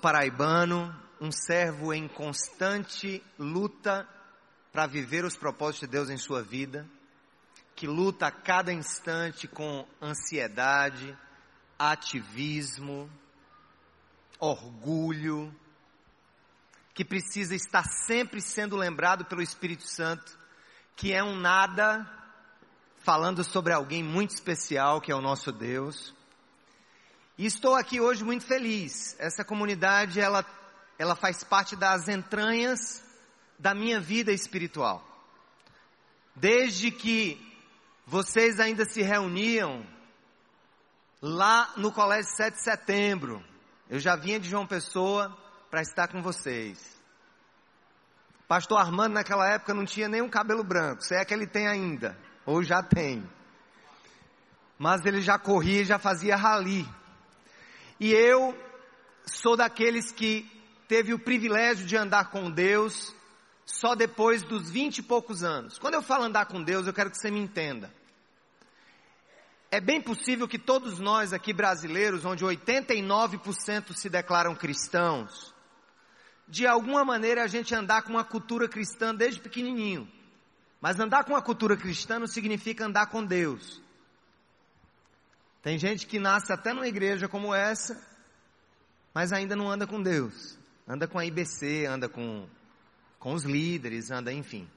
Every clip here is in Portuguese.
paraibano, um servo em constante luta para viver os propósitos de Deus em sua vida, que luta a cada instante com ansiedade, ativismo, orgulho, que precisa estar sempre sendo lembrado pelo Espírito Santo, que é um nada falando sobre alguém muito especial, que é o nosso Deus. E estou aqui hoje muito feliz. Essa comunidade, ela, ela faz parte das entranhas da minha vida espiritual. Desde que vocês ainda se reuniam lá no Colégio 7 de Setembro, eu já vinha de João Pessoa para estar com vocês. Pastor Armando naquela época não tinha nenhum cabelo branco, se é que ele tem ainda, ou já tem. Mas ele já corria, já fazia rali. E eu sou daqueles que teve o privilégio de andar com Deus só depois dos vinte e poucos anos. Quando eu falo andar com Deus, eu quero que você me entenda. É bem possível que todos nós aqui brasileiros, onde 89% se declaram cristãos, de alguma maneira a gente andar com uma cultura cristã desde pequenininho. Mas andar com uma cultura cristã não significa andar com Deus. Tem gente que nasce até numa igreja como essa, mas ainda não anda com Deus. Anda com a IBC, anda com, com os líderes, anda, enfim.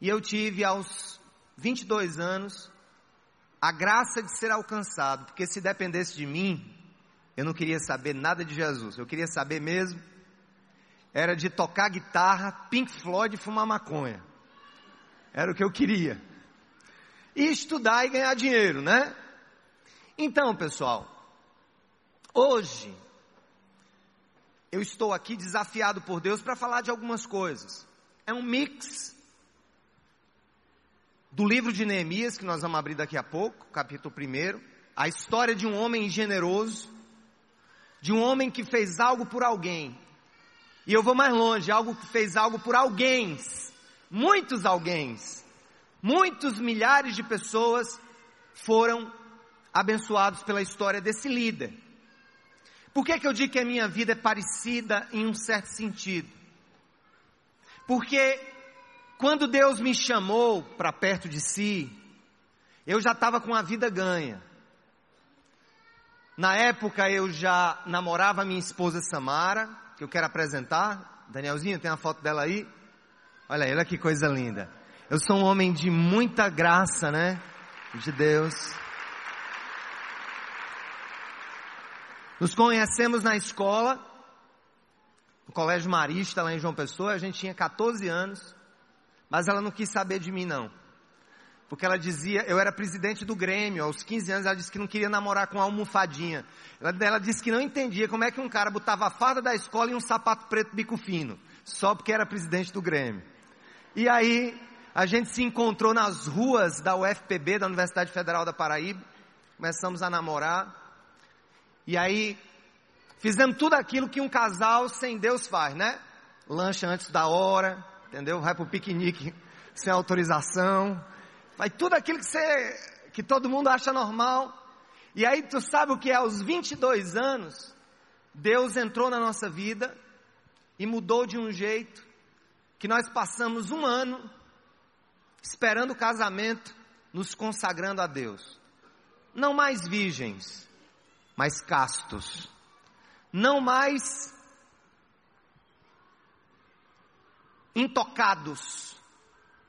E eu tive aos 22 anos a graça de ser alcançado, porque se dependesse de mim, eu não queria saber nada de Jesus, eu queria saber mesmo, era de tocar guitarra, Pink Floyd e fumar maconha. Era o que eu queria. E estudar e ganhar dinheiro, né? Então, pessoal, hoje, eu estou aqui desafiado por Deus para falar de algumas coisas. É um mix do livro de Neemias, que nós vamos abrir daqui a pouco, capítulo 1, a história de um homem generoso, de um homem que fez algo por alguém. E eu vou mais longe, algo que fez algo por alguém, muitos alguém, muitos milhares de pessoas foram abençoados pela história desse líder. Por que, que eu digo que a minha vida é parecida em um certo sentido? Porque quando Deus me chamou para perto de si, eu já estava com a vida ganha. Na época eu já namorava minha esposa Samara, que eu quero apresentar. Danielzinho, tem uma foto dela aí? Olha aí, olha que coisa linda. Eu sou um homem de muita graça, né? De Deus. Nos conhecemos na escola, no Colégio Marista, lá em João Pessoa. A gente tinha 14 anos. Mas ela não quis saber de mim, não. Porque ela dizia, eu era presidente do Grêmio, aos 15 anos ela disse que não queria namorar com uma almofadinha. Ela, ela disse que não entendia como é que um cara botava a farda da escola e um sapato preto bico fino, só porque era presidente do Grêmio. E aí, a gente se encontrou nas ruas da UFPB, da Universidade Federal da Paraíba, começamos a namorar, e aí, fizemos tudo aquilo que um casal sem Deus faz, né? Lancha antes da hora, entendeu? Vai para o piquenique sem autorização, vai tudo aquilo que você, que todo mundo acha normal. E aí tu sabe o que é? Aos 22 anos, Deus entrou na nossa vida e mudou de um jeito que nós passamos um ano esperando o casamento, nos consagrando a Deus. Não mais virgens, mas castos. Não mais intocados,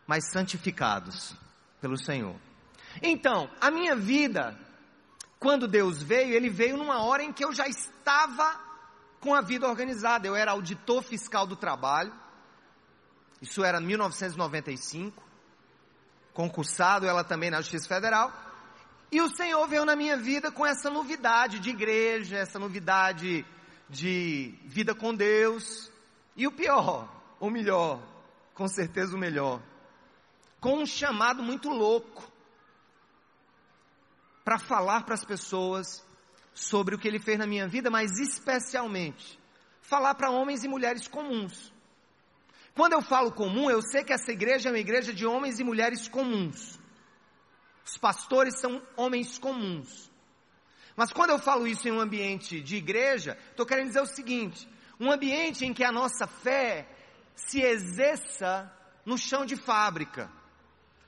mas santificados pelo Senhor. Então, a minha vida, quando Deus veio, Ele veio numa hora em que eu já estava com a vida organizada. Eu era auditor fiscal do trabalho, isso era 1995, concursado ela também na Justiça Federal. E o Senhor veio na minha vida com essa novidade de igreja, essa novidade de vida com Deus. E o pior, o melhor, com certeza o melhor, com um chamado muito louco para falar para as pessoas sobre o que ele fez na minha vida, mas especialmente falar para homens e mulheres comuns. Quando eu falo comum, eu sei que essa igreja é uma igreja de homens e mulheres comuns. Os pastores são homens comuns. Mas quando eu falo isso em um ambiente de igreja, estou querendo dizer o seguinte: um ambiente em que a nossa fé se exerça no chão de fábrica,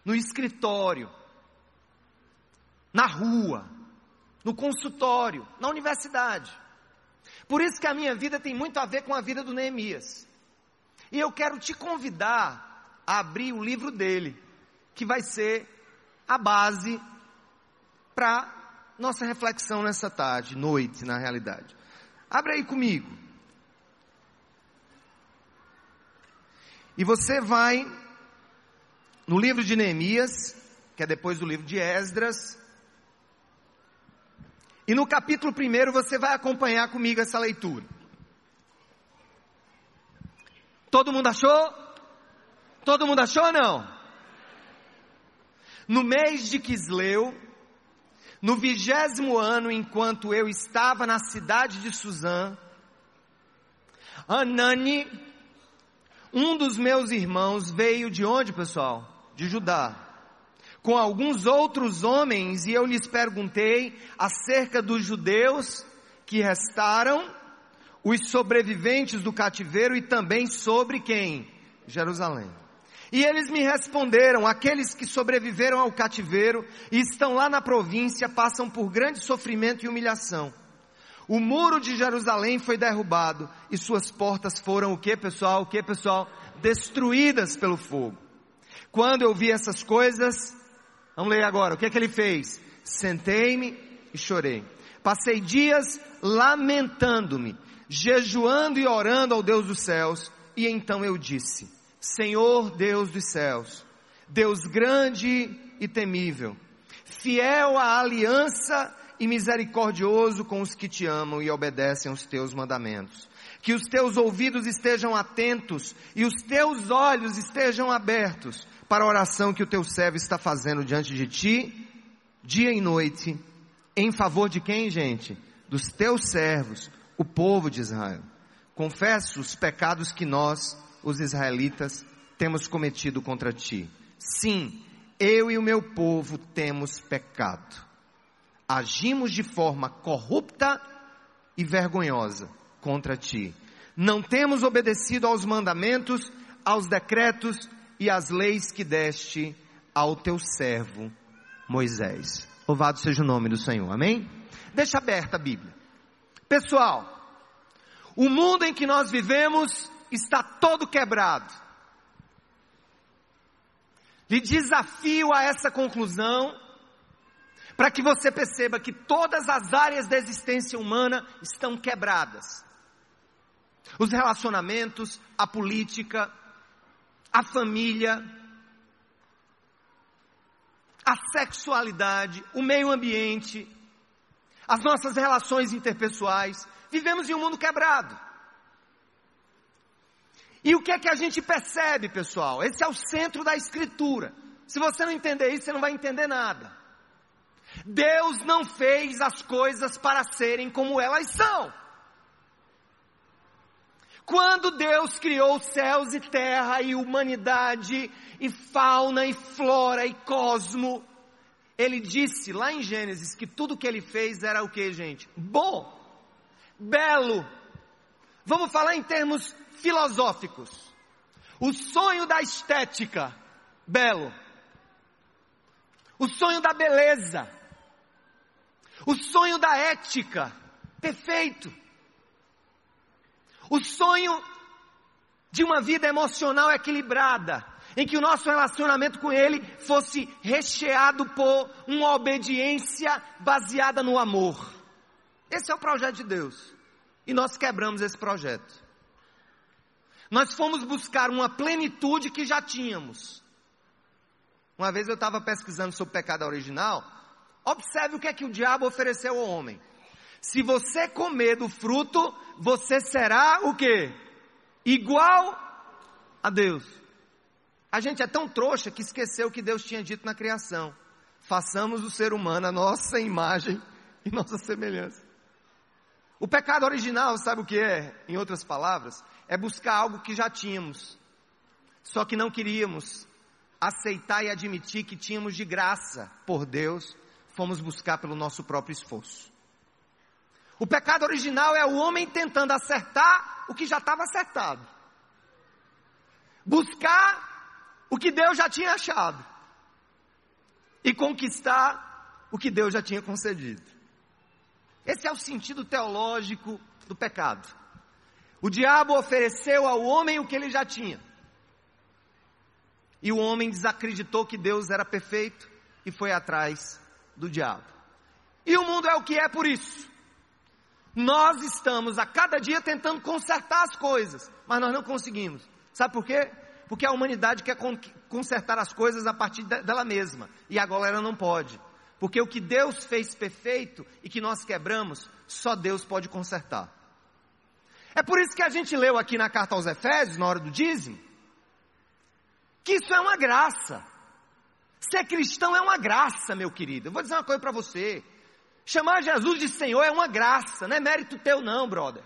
no escritório, na rua, no consultório, na universidade. Por isso que a minha vida tem muito a ver com a vida do Neemias. E eu quero te convidar a abrir o livro dele, que vai ser a base para nossa reflexão nessa tarde, noite, na realidade. Abre aí comigo. E você vai no livro de Neemias, que é depois do livro de Esdras. E no capítulo 1 você vai acompanhar comigo essa leitura. Todo mundo achou? Todo mundo achou ou não? No mês de Quisleu, no vigésimo ano, enquanto eu estava na cidade de Suzã, Anani, um dos meus irmãos, veio de onde, pessoal? De Judá. Com alguns outros homens, e eu lhes perguntei acerca dos judeus que restaram os sobreviventes do cativeiro e também sobre quem? Jerusalém. E eles me responderam: aqueles que sobreviveram ao cativeiro e estão lá na província passam por grande sofrimento e humilhação. O muro de Jerusalém foi derrubado e suas portas foram o que, pessoal? O que, pessoal? Destruídas pelo fogo. Quando eu vi essas coisas, vamos ler agora, o que é que ele fez? Sentei-me e chorei. Passei dias lamentando-me jejuando e orando ao Deus dos céus, e então eu disse: Senhor Deus dos céus, Deus grande e temível, fiel à aliança e misericordioso com os que te amam e obedecem aos teus mandamentos. Que os teus ouvidos estejam atentos e os teus olhos estejam abertos para a oração que o teu servo está fazendo diante de ti, dia e noite, em favor de quem, gente? Dos teus servos, o povo de Israel. Confesso os pecados que nós, os israelitas, temos cometido contra ti. Sim, eu e o meu povo temos pecado. Agimos de forma corrupta e vergonhosa contra ti. Não temos obedecido aos mandamentos, aos decretos e às leis que deste ao teu servo Moisés. Louvado seja o nome do Senhor. Amém? Deixa aberta a Bíblia. Pessoal, o mundo em que nós vivemos está todo quebrado. Lhe desafio a essa conclusão, para que você perceba que todas as áreas da existência humana estão quebradas. Os relacionamentos, a política, a família, a sexualidade, o meio ambiente, as nossas relações interpessoais. Vivemos em um mundo quebrado. E o que é que a gente percebe, pessoal? Esse é o centro da Escritura. Se você não entender isso, você não vai entender nada. Deus não fez as coisas para serem como elas são. Quando Deus criou céus e terra e humanidade e fauna e flora e cosmo, ele disse lá em Gênesis que tudo que ele fez era o que, gente? Bom, belo. Vamos falar em termos filosóficos. O sonho da estética, belo. O sonho da beleza. O sonho da ética, perfeito. O sonho de uma vida emocional equilibrada em que o nosso relacionamento com Ele fosse recheado por uma obediência baseada no amor. Esse é o projeto de Deus. E nós quebramos esse projeto. Nós fomos buscar uma plenitude que já tínhamos. Uma vez eu estava pesquisando sobre o pecado original. Observe o que é que o diabo ofereceu ao homem. Se você comer do fruto, você será o que? Igual a Deus. A gente é tão trouxa que esqueceu o que Deus tinha dito na criação. Façamos o ser humano a nossa imagem e nossa semelhança. O pecado original, sabe o que é? Em outras palavras, é buscar algo que já tínhamos, só que não queríamos aceitar e admitir que tínhamos de graça por Deus, fomos buscar pelo nosso próprio esforço. O pecado original é o homem tentando acertar o que já estava acertado. Buscar o que Deus já tinha achado. E conquistar o que Deus já tinha concedido. Esse é o sentido teológico do pecado. O diabo ofereceu ao homem o que ele já tinha. E o homem desacreditou que Deus era perfeito e foi atrás do diabo. E o mundo é o que é por isso. Nós estamos a cada dia tentando consertar as coisas, mas nós não conseguimos. Sabe por quê? Porque a humanidade quer consertar as coisas a partir dela mesma. E agora ela não pode. Porque o que Deus fez perfeito e que nós quebramos, só Deus pode consertar. É por isso que a gente leu aqui na carta aos Efésios, na hora do dízimo, que isso é uma graça. Ser cristão é uma graça, meu querido. Eu vou dizer uma coisa para você. Chamar Jesus de Senhor é uma graça, não é mérito teu não, brother.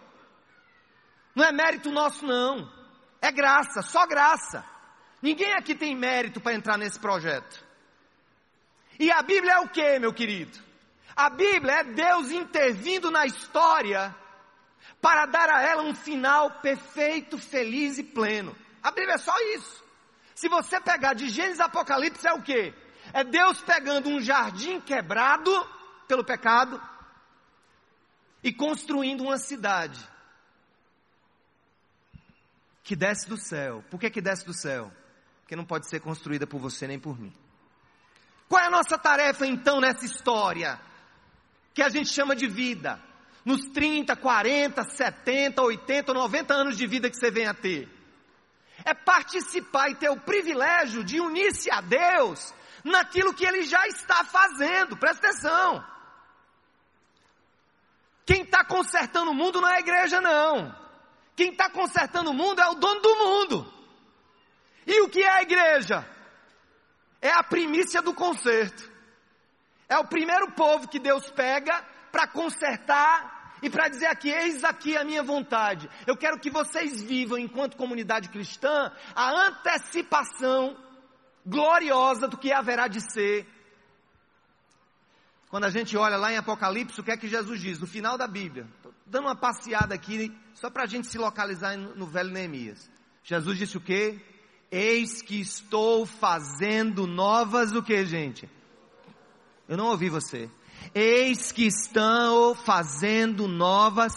Não é mérito nosso não. É graça, só graça. Ninguém aqui tem mérito para entrar nesse projeto. E a Bíblia é o que, meu querido? A Bíblia é Deus intervindo na história para dar a ela um final perfeito, feliz e pleno. A Bíblia é só isso. Se você pegar de Gênesis Apocalipse, é o que? É Deus pegando um jardim quebrado pelo pecado e construindo uma cidade que desce do céu. Por que, que desce do céu? Porque não pode ser construída por você nem por mim. Qual é a nossa tarefa então nessa história? Que a gente chama de vida. Nos 30, 40, 70, 80, 90 anos de vida que você vem a ter é participar e ter o privilégio de unir-se a Deus naquilo que Ele já está fazendo. Presta atenção. Quem está consertando o mundo não é a igreja, não. Quem está consertando o mundo é o dono do mundo. E o que é a igreja? É a primícia do conserto. É o primeiro povo que Deus pega para consertar e para dizer aqui, eis aqui a minha vontade. Eu quero que vocês vivam, enquanto comunidade cristã, a antecipação gloriosa do que haverá de ser. Quando a gente olha lá em Apocalipse, o que é que Jesus diz? No final da Bíblia. Estou dando uma passeada aqui, só para a gente se localizar no velho Neemias. Jesus disse o quê? Eis que estou fazendo novas o que, gente? Eu não ouvi você. Eis que estão fazendo novas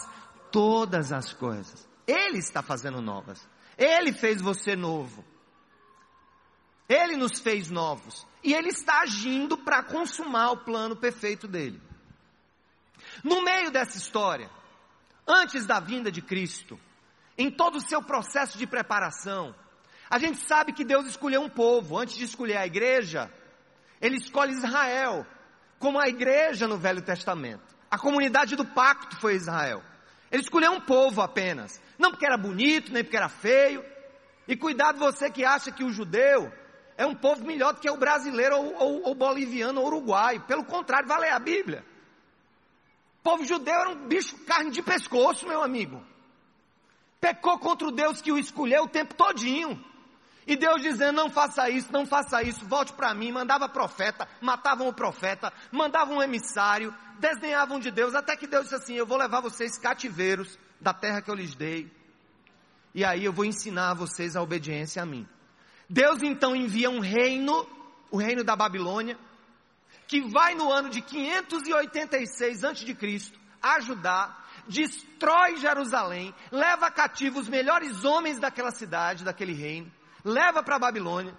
todas as coisas. Ele está fazendo novas. Ele fez você novo. Ele nos fez novos. E Ele está agindo para consumar o plano perfeito dele. No meio dessa história, antes da vinda de Cristo, em todo o seu processo de preparação, a gente sabe que Deus escolheu um povo. Antes de escolher a igreja, Ele escolhe Israel como a igreja no Velho Testamento. A comunidade do pacto foi Israel. Ele escolheu um povo apenas. Não porque era bonito, nem porque era feio. E cuidado você que acha que o judeu é um povo melhor do que o brasileiro ou, ou, ou boliviano ou uruguaio. Pelo contrário, vai ler a Bíblia. O povo judeu era um bicho carne de pescoço, meu amigo. Pecou contra o Deus que o escolheu o tempo todinho. E Deus dizendo: não faça isso, não faça isso, volte para mim. Mandava profeta, matavam o profeta, mandavam um emissário, desdenhavam de Deus, até que Deus disse assim: eu vou levar vocês cativeiros da terra que eu lhes dei. E aí eu vou ensinar vocês a obediência a mim. Deus então envia um reino, o reino da Babilônia, que vai no ano de 586 a.C. ajudar, destrói Jerusalém, leva cativo os melhores homens daquela cidade, daquele reino leva para a Babilônia,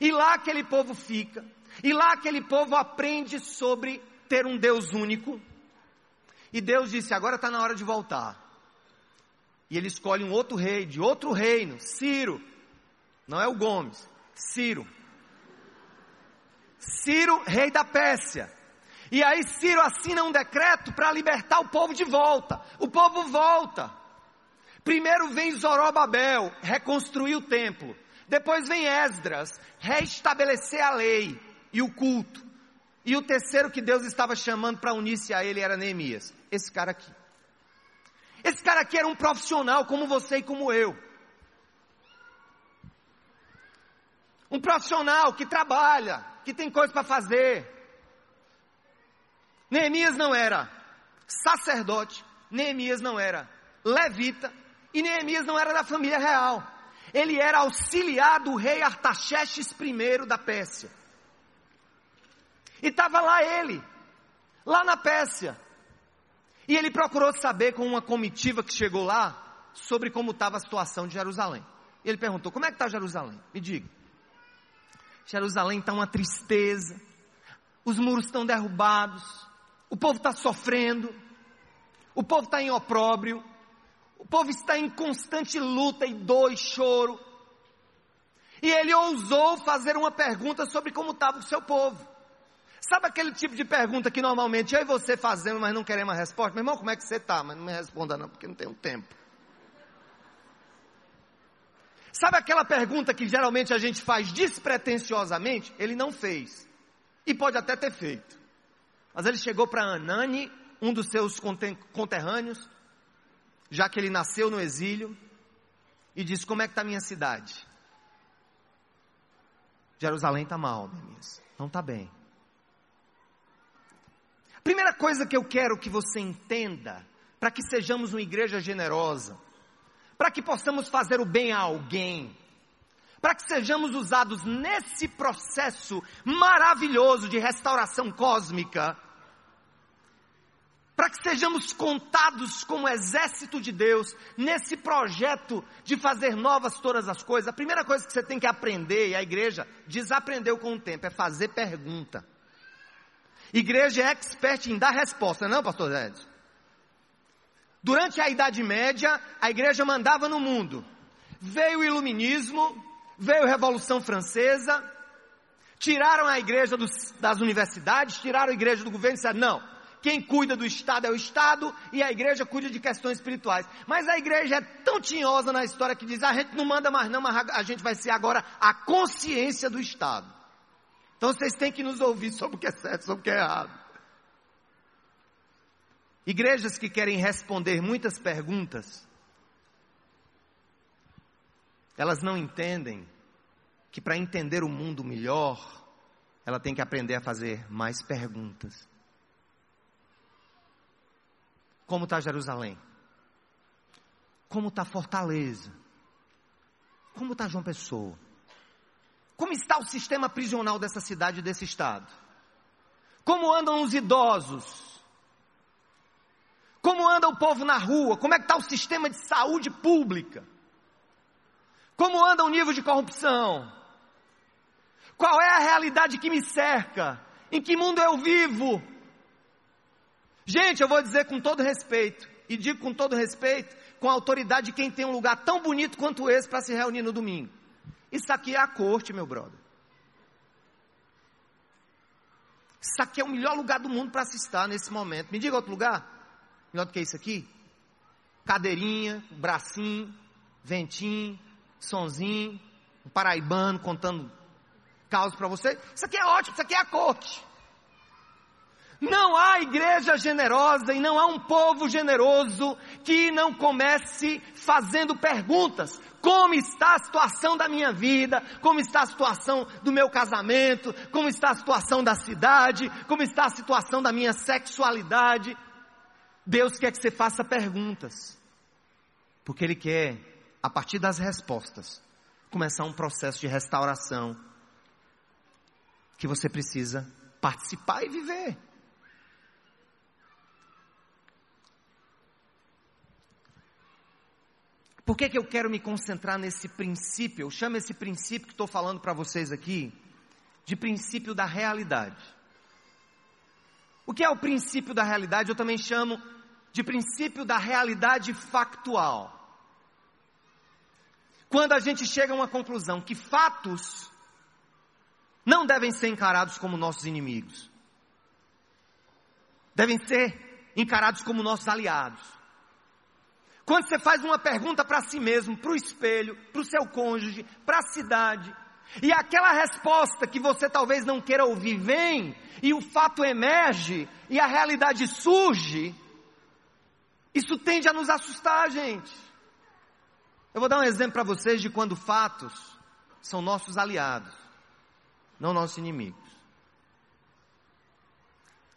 e lá aquele povo fica, e lá aquele povo aprende sobre ter um Deus único. E Deus disse: agora está na hora de voltar. E ele escolhe um outro rei, de outro reino, Ciro. Não é o Gomes, Ciro. Ciro, rei da Pérsia. E aí Ciro assina um decreto para libertar o povo de volta. O povo volta. Primeiro vem Zorobabel, reconstruir o templo. Depois vem Esdras, restabelecer a lei e o culto. E o terceiro que Deus estava chamando para unir-se a ele era Neemias. Esse cara aqui. Esse cara aqui era um profissional como você e como eu. Um profissional que trabalha, que tem coisa para fazer. Neemias não era sacerdote, Neemias não era levita e Neemias não era da família real. Ele era auxiliar do rei Artaxerxes I da Pérsia. E estava lá ele, lá na Pérsia. E ele procurou saber com uma comitiva que chegou lá sobre como estava a situação de Jerusalém. E ele perguntou: Como é que está Jerusalém? Me diga. Jerusalém está uma tristeza, os muros estão derrubados, o povo está sofrendo, o povo está em opróbrio, o povo está em constante luta e dor e choro. E ele ousou fazer uma pergunta sobre como estava o seu povo. Sabe aquele tipo de pergunta que normalmente eu e você fazemos, mas não queremos a resposta? Meu irmão, como é que você está? Mas não me responda não, porque não tenho tempo. Sabe aquela pergunta que geralmente a gente faz despretensiosamente? Ele não fez. E pode até ter feito. Mas ele chegou para Anani, um dos seus conterrâneos, já que ele nasceu no exílio, e disse: Como é que está a minha cidade? Jerusalém está mal, Neemias. Não está bem. Primeira coisa que eu quero que você entenda, para que sejamos uma igreja generosa, para que possamos fazer o bem a alguém, para que sejamos usados nesse processo maravilhoso de restauração cósmica, para que sejamos contados como exército de Deus nesse projeto de fazer novas todas as coisas. A primeira coisa que você tem que aprender, e a igreja desaprendeu com o tempo, é fazer pergunta. Igreja é expert em dar resposta, não, pastor Edson? Durante a Idade Média, a igreja mandava no mundo. Veio o Iluminismo, veio a Revolução Francesa, tiraram a igreja dos, das universidades, tiraram a igreja do governo e disseram: não, quem cuida do Estado é o Estado e a igreja cuida de questões espirituais. Mas a igreja é tão tinhosa na história que diz: a gente não manda mais, não, mas a gente vai ser agora a consciência do Estado. Então vocês têm que nos ouvir sobre o que é certo, sobre o que é errado. Igrejas que querem responder muitas perguntas, elas não entendem que para entender o mundo melhor, ela tem que aprender a fazer mais perguntas. Como está Jerusalém? Como está Fortaleza? Como está João Pessoa? Como está o sistema prisional dessa cidade e desse estado? Como andam os idosos? Como anda o povo na rua? Como é que está o sistema de saúde pública? Como anda o nível de corrupção? Qual é a realidade que me cerca? Em que mundo eu vivo? Gente, eu vou dizer com todo respeito, e digo com todo respeito, com a autoridade de quem tem um lugar tão bonito quanto esse para se reunir no domingo. Isso aqui é a corte, meu brother. Isso aqui é o melhor lugar do mundo para se estar nesse momento. Me diga outro lugar. Melhor do que isso aqui? Cadeirinha, bracinho, ventinho, sonzinho, um paraibano contando causas para você. Isso aqui é ótimo, isso aqui é a corte. Não há igreja generosa e não há um povo generoso que não comece fazendo perguntas. Como está a situação da minha vida? Como está a situação do meu casamento? Como está a situação da cidade? Como está a situação da minha sexualidade? Deus quer que você faça perguntas, porque Ele quer, a partir das respostas, começar um processo de restauração que você precisa participar e viver. Por que, que eu quero me concentrar nesse princípio? Eu chamo esse princípio que estou falando para vocês aqui de princípio da realidade. O que é o princípio da realidade? Eu também chamo de princípio da realidade factual. Quando a gente chega a uma conclusão que fatos não devem ser encarados como nossos inimigos, devem ser encarados como nossos aliados. Quando você faz uma pergunta para si mesmo, para o espelho, para o seu cônjuge, para a cidade, e aquela resposta que você talvez não queira ouvir vem, e o fato emerge, e a realidade surge, isso tende a nos assustar, gente. Eu vou dar um exemplo para vocês de quando fatos são nossos aliados, não nossos inimigos.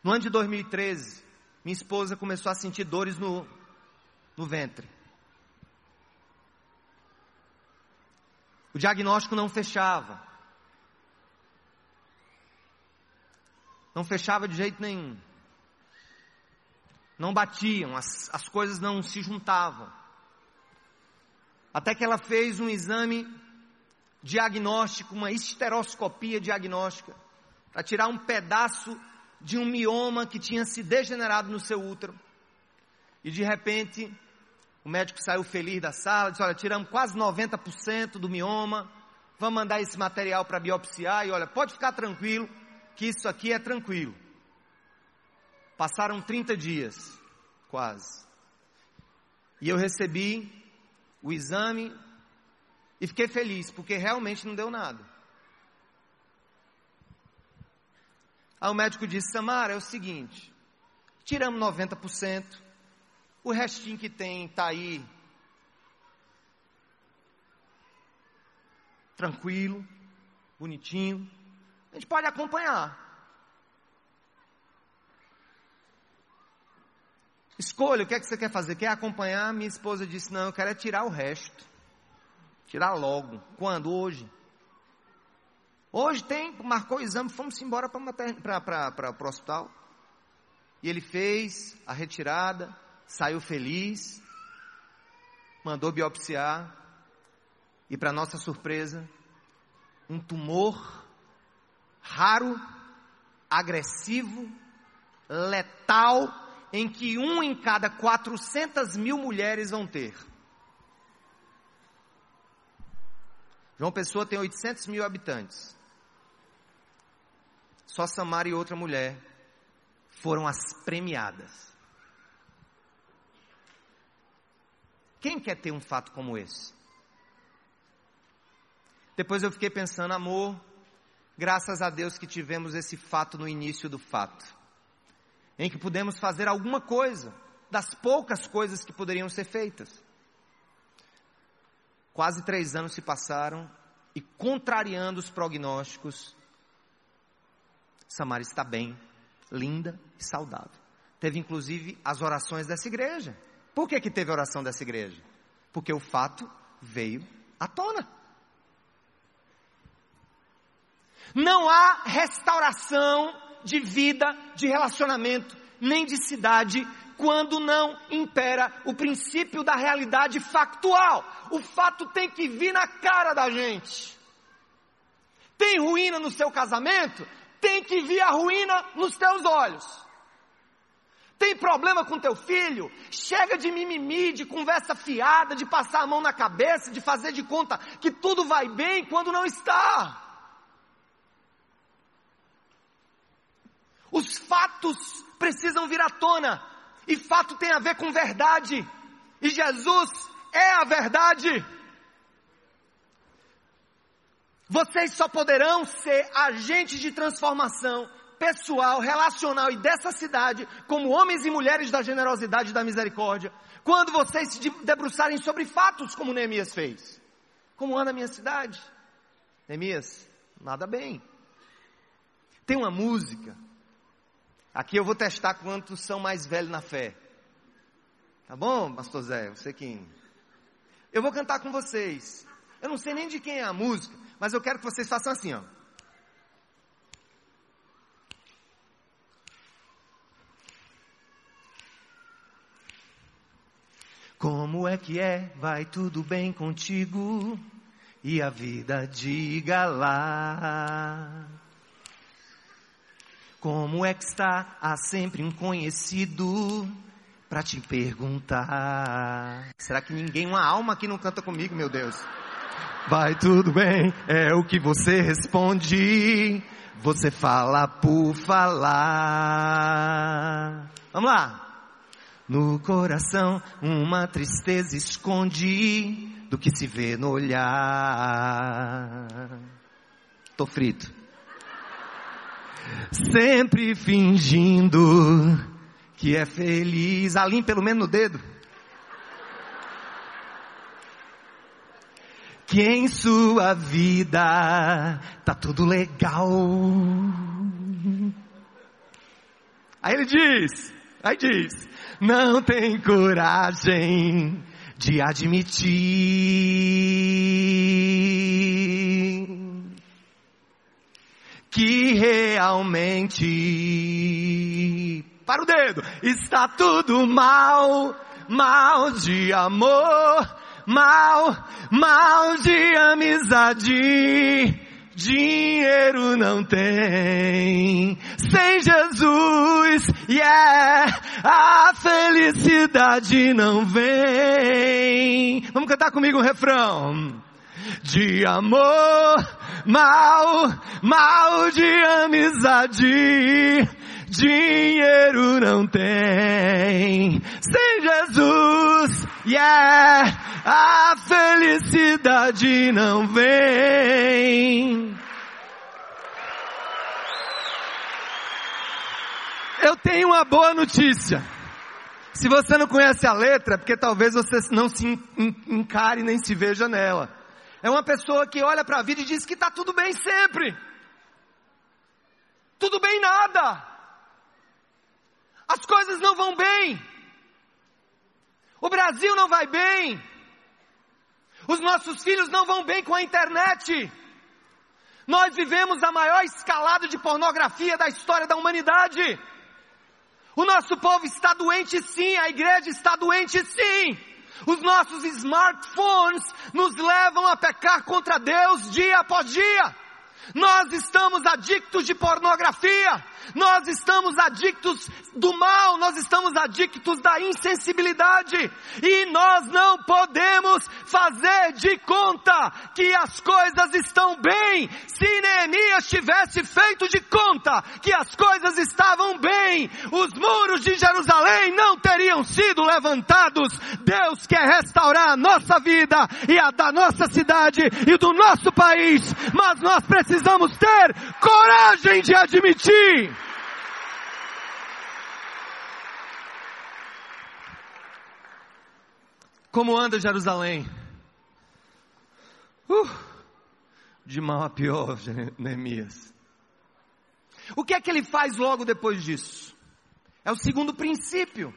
No ano de 2013, minha esposa começou a sentir dores no, no ventre. O diagnóstico não fechava. Não fechava de jeito nenhum. Não batiam, as, as coisas não se juntavam. Até que ela fez um exame diagnóstico, uma esteroscopia diagnóstica, para tirar um pedaço de um mioma que tinha se degenerado no seu útero. E de repente, o médico saiu feliz da sala, disse: Olha, tiramos quase 90% do mioma, vamos mandar esse material para biopsiar. E olha, pode ficar tranquilo, que isso aqui é tranquilo. Passaram 30 dias, quase. E eu recebi o exame e fiquei feliz, porque realmente não deu nada. Aí o médico disse: Samara, é o seguinte, tiramos 90%, o restinho que tem está aí tranquilo, bonitinho, a gente pode acompanhar. Escolha o que é que você quer fazer. Quer acompanhar? Minha esposa disse: Não, eu quero é tirar o resto. Tirar logo. Quando? Hoje. Hoje tem, marcou o exame, fomos embora para o hospital. E ele fez a retirada, saiu feliz, mandou biopsiar. E para nossa surpresa, um tumor raro, agressivo, letal, em que um em cada 400 mil mulheres vão ter. João Pessoa tem 800 mil habitantes. Só Samara e outra mulher foram as premiadas. Quem quer ter um fato como esse? Depois eu fiquei pensando, amor, graças a Deus que tivemos esse fato no início do fato, em que pudemos fazer alguma coisa, das poucas coisas que poderiam ser feitas. Quase três anos se passaram e, contrariando os prognósticos, Samara está bem, linda e saudável. Teve inclusive as orações dessa igreja. Por que, que teve a oração dessa igreja? Porque o fato veio à tona. Não há restauração de vida, de relacionamento, nem de cidade, quando não impera o princípio da realidade factual. O fato tem que vir na cara da gente. Tem ruína no seu casamento? tem que vir a ruína nos teus olhos. Tem problema com teu filho? Chega de mimimi, de conversa fiada, de passar a mão na cabeça, de fazer de conta que tudo vai bem quando não está. Os fatos precisam vir à tona. E fato tem a ver com verdade. E Jesus é a verdade. Vocês só poderão ser agentes de transformação pessoal, relacional e dessa cidade, como homens e mulheres da generosidade e da misericórdia, quando vocês se debruçarem sobre fatos como Neemias fez. Como anda a minha cidade? Neemias, nada bem. Tem uma música. Aqui eu vou testar quantos são mais velhos na fé. Tá bom, pastor Zé? Você quem? Eu vou cantar com vocês. Eu não sei nem de quem é a música, mas eu quero que vocês façam assim, ó. Como é que é? Vai tudo bem contigo? E a vida diga lá. Como é que está? Há sempre um conhecido para te perguntar. Será que ninguém, uma alma aqui não canta comigo, meu Deus? Vai tudo bem, é o que você responde. Você fala por falar. Vamos lá. No coração uma tristeza esconde do que se vê no olhar. Tô frito. Sempre fingindo que é feliz. Alim pelo menos no dedo. que em sua vida tá tudo legal. Aí ele diz, aí diz, não tem coragem de admitir que realmente, para o dedo, está tudo mal, mal de amor, mal, mal de amizade. Dinheiro não tem sem Jesus, yeah, a felicidade não vem. Vamos cantar comigo o refrão. De amor, mal, mal de amizade, dinheiro não tem. Sem Jesus, yeah, a felicidade não vem. Eu tenho uma boa notícia. Se você não conhece a letra, porque talvez você não se encare nem se veja nela. É uma pessoa que olha para a vida e diz que está tudo bem sempre. Tudo bem nada. As coisas não vão bem. O Brasil não vai bem. Os nossos filhos não vão bem com a internet. Nós vivemos a maior escalada de pornografia da história da humanidade. O nosso povo está doente sim, a igreja está doente sim. Os nossos smartphones nos levam a pecar contra Deus dia após dia. Nós estamos adictos de pornografia, nós estamos adictos do mal, nós estamos adictos da insensibilidade, e nós não podemos fazer de conta que as coisas estão bem. Se Neemias tivesse feito de conta que as coisas estavam bem, os muros de Jerusalém não teriam sido levantados. Deus quer restaurar a nossa vida e a da nossa cidade e do nosso país, mas nós precisamos ter coragem de admitir Como anda Jerusalém? Uh, de mal a pior, Neemias. O que é que ele faz logo depois disso? É o segundo princípio.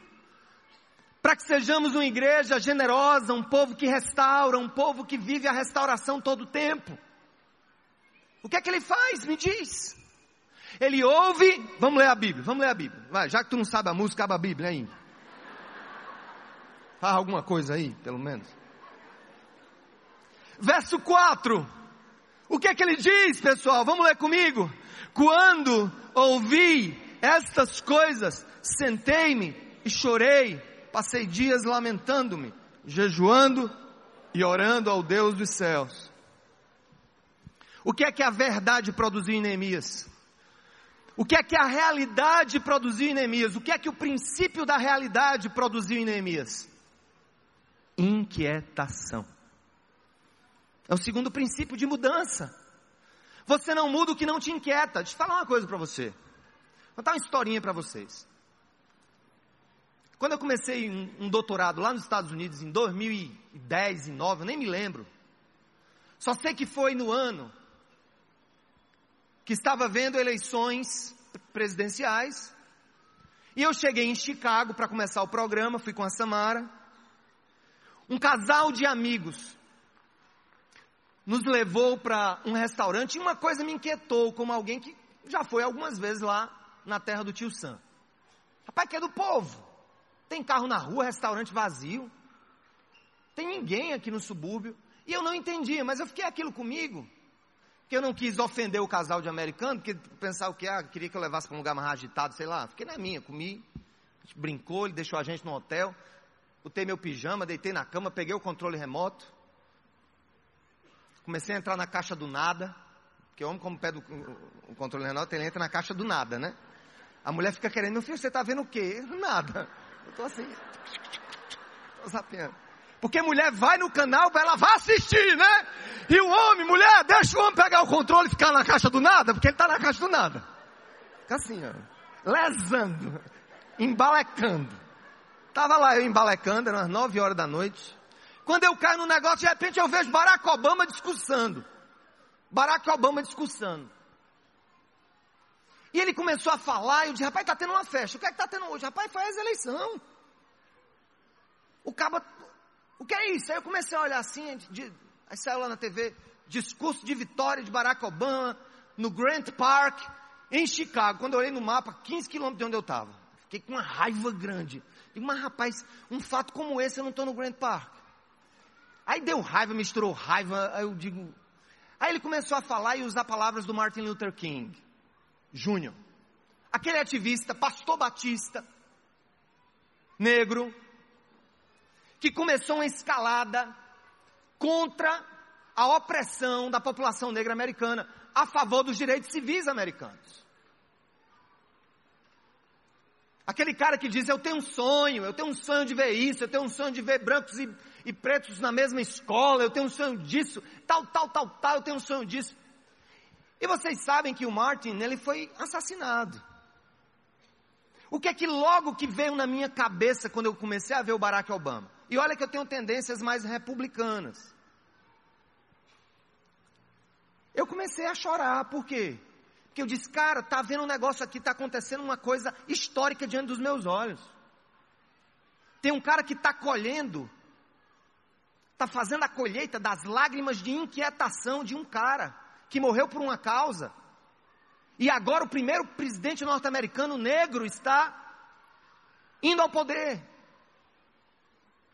Para que sejamos uma igreja generosa, um povo que restaura, um povo que vive a restauração todo o tempo. O que é que ele faz? Me diz. Ele ouve, vamos ler a Bíblia, vamos ler a Bíblia. Vai, já que tu não sabe a música, abre a Bíblia ainda. Faz alguma coisa aí, pelo menos. Verso 4. O que é que ele diz, pessoal? Vamos ler comigo. Quando ouvi estas coisas, sentei-me e chorei, passei dias lamentando-me, jejuando e orando ao Deus dos céus. O que é que a verdade produziu em Neemias? O que é que a realidade produziu em Neemias? O que é que o princípio da realidade produziu em Neemias? inquietação. É o segundo princípio de mudança. Você não muda o que não te inquieta. Deixa eu falar uma coisa para você. Vou contar uma historinha para vocês. Quando eu comecei um, um, doutorado lá nos Estados Unidos em 2010 e 2009, eu nem me lembro. Só sei que foi no ano que estava vendo eleições presidenciais. E eu cheguei em Chicago para começar o programa, fui com a Samara um casal de amigos nos levou para um restaurante e uma coisa me inquietou, como alguém que já foi algumas vezes lá na terra do tio Sam. Rapaz, que é do povo. Tem carro na rua, restaurante vazio. Tem ninguém aqui no subúrbio. E eu não entendia, mas eu fiquei aquilo comigo. Que eu não quis ofender o casal de americano, porque pensar o que? Ah, queria que eu levasse para um lugar mais agitado, sei lá. Fiquei na minha, comi. brincou, ele deixou a gente no hotel botei meu pijama, deitei na cama, peguei o controle remoto, comecei a entrar na caixa do nada, porque o homem, como pede o controle remoto, ele entra na caixa do nada, né? A mulher fica querendo, meu filho, você está vendo o quê? Nada. Eu estou assim, estou zapeando. Porque mulher vai no canal, ela vai assistir, né? E o homem, mulher, deixa o homem pegar o controle e ficar na caixa do nada, porque ele está na caixa do nada. Fica assim, ó, lesando, embalecando. Estava lá eu embalecando, eram as nove horas da noite. Quando eu caio no negócio, de repente eu vejo Barack Obama discursando. Barack Obama discursando. E ele começou a falar, e eu disse, rapaz, está tendo uma festa. O que é que está tendo hoje? Rapaz, as eleição. O cabo, o que é isso? Aí eu comecei a olhar assim, de, aí saiu lá na TV, discurso de vitória de Barack Obama, no Grant Park, em Chicago. Quando eu olhei no mapa, 15 quilômetros de onde eu estava. Fiquei com uma raiva grande. Digo, mas rapaz, um fato como esse eu não estou no Grant Park. Aí deu raiva, misturou raiva, aí eu digo. Aí ele começou a falar e usar palavras do Martin Luther King. Júnior. Aquele ativista, pastor batista, negro, que começou uma escalada contra a opressão da população negra americana, a favor dos direitos civis americanos. Aquele cara que diz: Eu tenho um sonho, eu tenho um sonho de ver isso, eu tenho um sonho de ver brancos e, e pretos na mesma escola, eu tenho um sonho disso, tal, tal, tal, tal, eu tenho um sonho disso. E vocês sabem que o Martin, ele foi assassinado. O que é que logo que veio na minha cabeça quando eu comecei a ver o Barack Obama? E olha que eu tenho tendências mais republicanas. Eu comecei a chorar, por quê? Porque eu disse, cara, tá vendo um negócio aqui, tá acontecendo uma coisa histórica diante dos meus olhos. Tem um cara que está colhendo, está fazendo a colheita das lágrimas de inquietação de um cara que morreu por uma causa. E agora o primeiro presidente norte-americano negro está indo ao poder.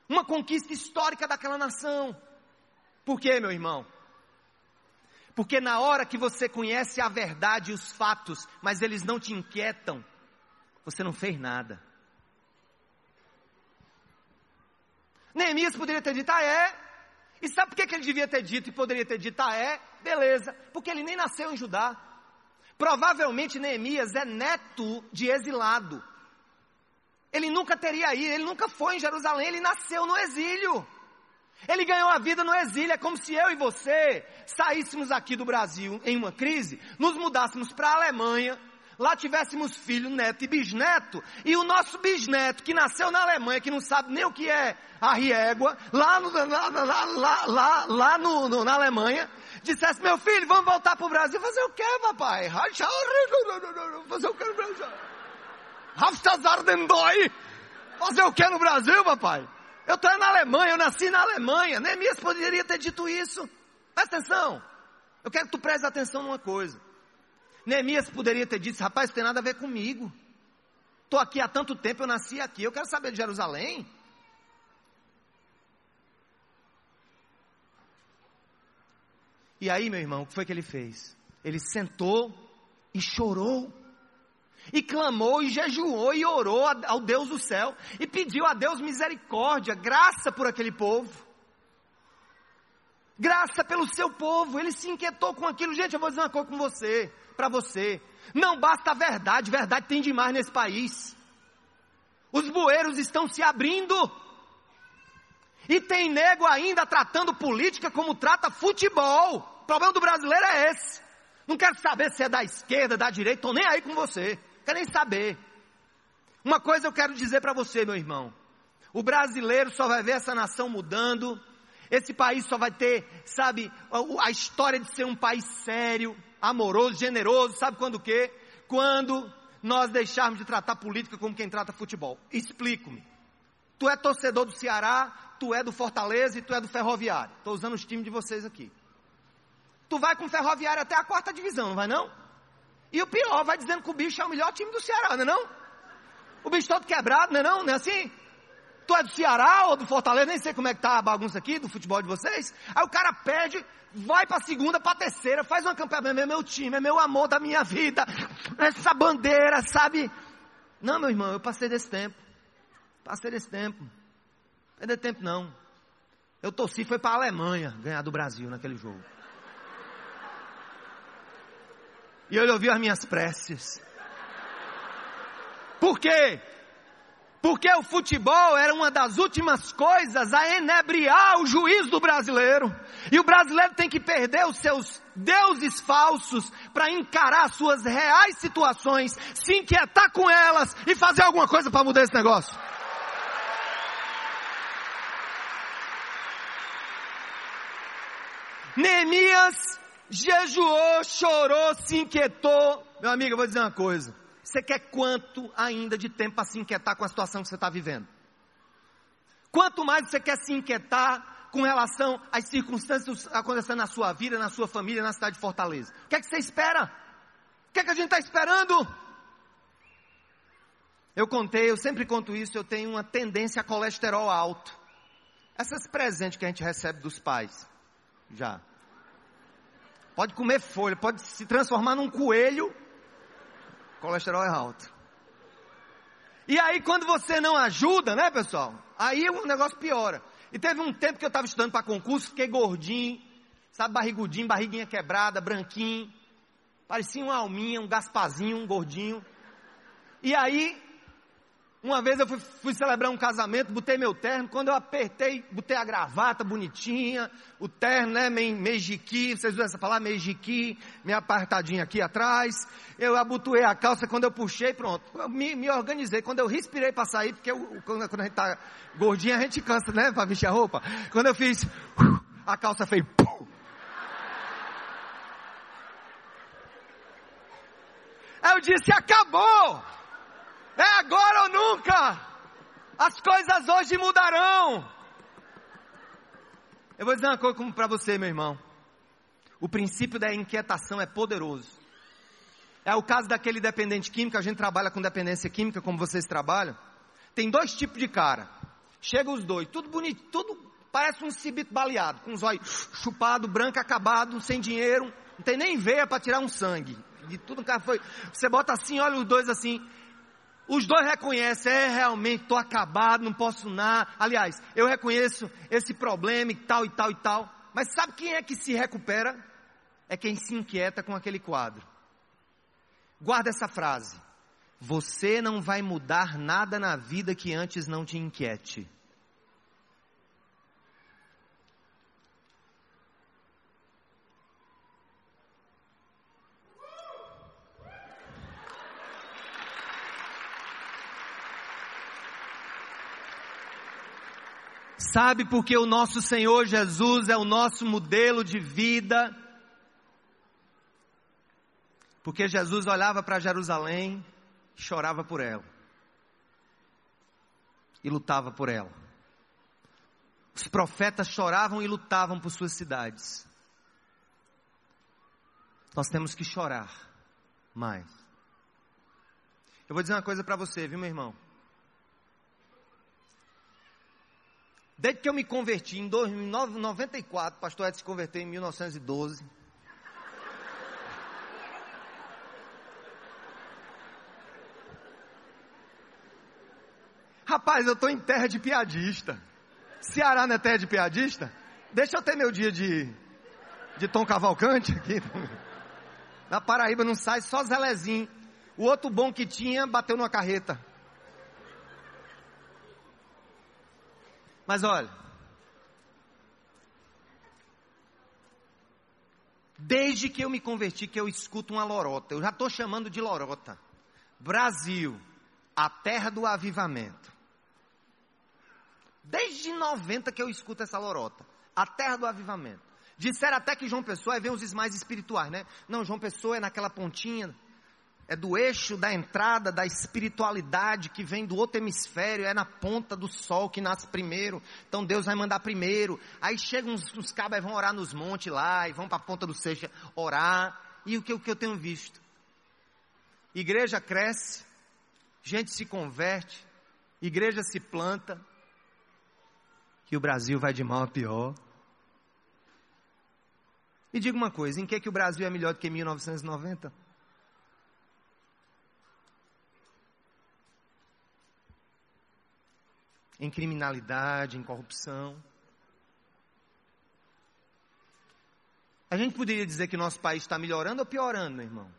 Uma conquista histórica daquela nação. Por quê, meu irmão? Porque na hora que você conhece a verdade e os fatos, mas eles não te inquietam, você não fez nada. Neemias poderia ter dito, ah é? E sabe por que, ele devia ter dito e poderia ter dito, ah é? Beleza, porque ele nem nasceu em Judá. Provavelmente Neemias é neto de exilado. Ele nunca teria ido, ele nunca foi em Jerusalém, ele nasceu no exílio. Ele ganhou a vida no exílio. É como se eu e você saíssemos aqui do Brasil em uma crise, nos mudássemos para a Alemanha, lá tivéssemos filho, neto e bisneto, e o nosso bisneto que nasceu na Alemanha, que não sabe nem o que é a riégua, lá, no, lá, lá, lá, lá, no, no, na Alemanha, dissesse, meu filho, vamos voltar para o Brasil. Fazer o quê, papai? Fazer o quê no Brasil? Fazer o quê no Brasil, papai? Eu estou na Alemanha, eu nasci na Alemanha. Neemias poderia ter dito isso. Presta atenção. Eu quero que tu prestes atenção numa coisa. Neemias poderia ter dito, rapaz, isso tem nada a ver comigo. Estou aqui há tanto tempo, eu nasci aqui, eu quero saber de Jerusalém. E aí, meu irmão, o que foi que ele fez? Ele sentou e chorou. E clamou e jejuou e orou ao Deus do céu e pediu a Deus misericórdia, graça por aquele povo. Graça pelo seu povo, ele se inquietou com aquilo. Gente, eu vou dizer uma coisa com você, para você. Não basta a verdade, verdade tem demais nesse país. Os bueiros estão se abrindo. E tem nego ainda tratando política como trata futebol. O problema do brasileiro é esse. Não quero saber se é da esquerda, da direita, estou nem aí com você. Quero nem saber. Uma coisa eu quero dizer para você, meu irmão. O brasileiro só vai ver essa nação mudando. Esse país só vai ter, sabe, a história de ser um país sério, amoroso, generoso, sabe quando o quê? Quando nós deixarmos de tratar política como quem trata futebol. Explico-me. Tu é torcedor do Ceará, tu é do Fortaleza e tu é do Ferroviário. Estou usando os times de vocês aqui. Tu vai com o Ferroviário até a quarta divisão, não vai não? E o pior, vai dizendo que o bicho é o melhor time do Ceará, não é não? O bicho todo quebrado, não é não? Não é assim? Tu é do Ceará ou do Fortaleza, nem sei como é que tá a bagunça aqui do futebol de vocês. Aí o cara perde, vai pra segunda, pra terceira, faz uma campanha, é meu time, é meu amor da minha vida, essa bandeira, sabe? Não, meu irmão, eu passei desse tempo. Passei desse tempo. Perder tempo não. Eu torci, foi pra Alemanha ganhar do Brasil naquele jogo. E ele ouviu as minhas preces. Por quê? Porque o futebol era uma das últimas coisas a enebriar o juiz do brasileiro. E o brasileiro tem que perder os seus deuses falsos para encarar suas reais situações, se inquietar com elas e fazer alguma coisa para mudar esse negócio. Neemias jejuou, chorou, se inquietou. Meu amigo, eu vou dizer uma coisa. Você quer quanto ainda de tempo para se inquietar com a situação que você está vivendo? Quanto mais você quer se inquietar com relação às circunstâncias acontecendo na sua vida, na sua família, na cidade de Fortaleza? O que é que você espera? O que é que a gente está esperando? Eu contei, eu sempre conto isso, eu tenho uma tendência a colesterol alto. Essas presentes que a gente recebe dos pais, já. Pode comer folha, pode se transformar num coelho, colesterol é alto. E aí quando você não ajuda, né pessoal? Aí o negócio piora. E teve um tempo que eu estava estudando para concurso, fiquei gordinho, sabe, barrigudinho, barriguinha quebrada, branquinho. Parecia uma alminha, um gaspazinho, um gordinho. E aí uma vez eu fui, fui, celebrar um casamento, botei meu terno, quando eu apertei, botei a gravata bonitinha, o terno, né, meio, meio jiqui, vocês viram essa palavra, meio jiqui, meio apertadinho aqui atrás, eu abotoei a calça, quando eu puxei, pronto, eu me, me organizei, quando eu respirei para sair, porque eu, quando, quando, a gente tá gordinho, a gente cansa, né, para vestir a roupa, quando eu fiz, a calça fez, Aí eu disse, acabou! É agora ou nunca. As coisas hoje mudarão. Eu vou dizer uma coisa para você, meu irmão. O princípio da inquietação é poderoso. É o caso daquele dependente químico, a gente trabalha com dependência química, como vocês trabalham. Tem dois tipos de cara. Chega os dois, tudo bonito, tudo parece um cibito baleado, com os olhos chupados, branco, acabado, sem dinheiro, não tem nem veia para tirar um sangue. De tudo cara foi. Você bota assim, olha os dois assim. Os dois reconhecem, é realmente, estou acabado, não posso nada. Aliás, eu reconheço esse problema e tal e tal e tal. Mas sabe quem é que se recupera? É quem se inquieta com aquele quadro. Guarda essa frase. Você não vai mudar nada na vida que antes não te inquiete. Sabe porque o nosso Senhor Jesus é o nosso modelo de vida? Porque Jesus olhava para Jerusalém, chorava por ela e lutava por ela. Os profetas choravam e lutavam por suas cidades. Nós temos que chorar mais. Eu vou dizer uma coisa para você, viu, meu irmão? Desde que eu me converti em 1994, pastor Edson se converteu em 1912. Rapaz, eu estou em terra de piadista. Ceará não é terra de piadista? Deixa eu ter meu dia de, de Tom Cavalcante aqui. Na Paraíba não sai só Zelezinho. O outro bom que tinha bateu numa carreta. Mas olha, desde que eu me converti, que eu escuto uma lorota, eu já estou chamando de lorota. Brasil, a terra do avivamento. Desde 90 que eu escuto essa lorota, a terra do avivamento. Disseram até que João Pessoa, aí vem os mais espirituais, né? Não, João Pessoa é naquela pontinha, é do eixo da entrada da espiritualidade que vem do outro hemisfério, é na ponta do sol que nasce primeiro. Então Deus vai mandar primeiro. Aí chegam uns, uns cabas e vão orar nos montes lá, e vão para a ponta do seixo orar. E o que, o que eu tenho visto? Igreja cresce, gente se converte, igreja se planta, e o Brasil vai de mal a pior. E diga uma coisa, em que, que o Brasil é melhor do que 1990? Em criminalidade, em corrupção. A gente poderia dizer que nosso país está melhorando ou piorando, meu irmão?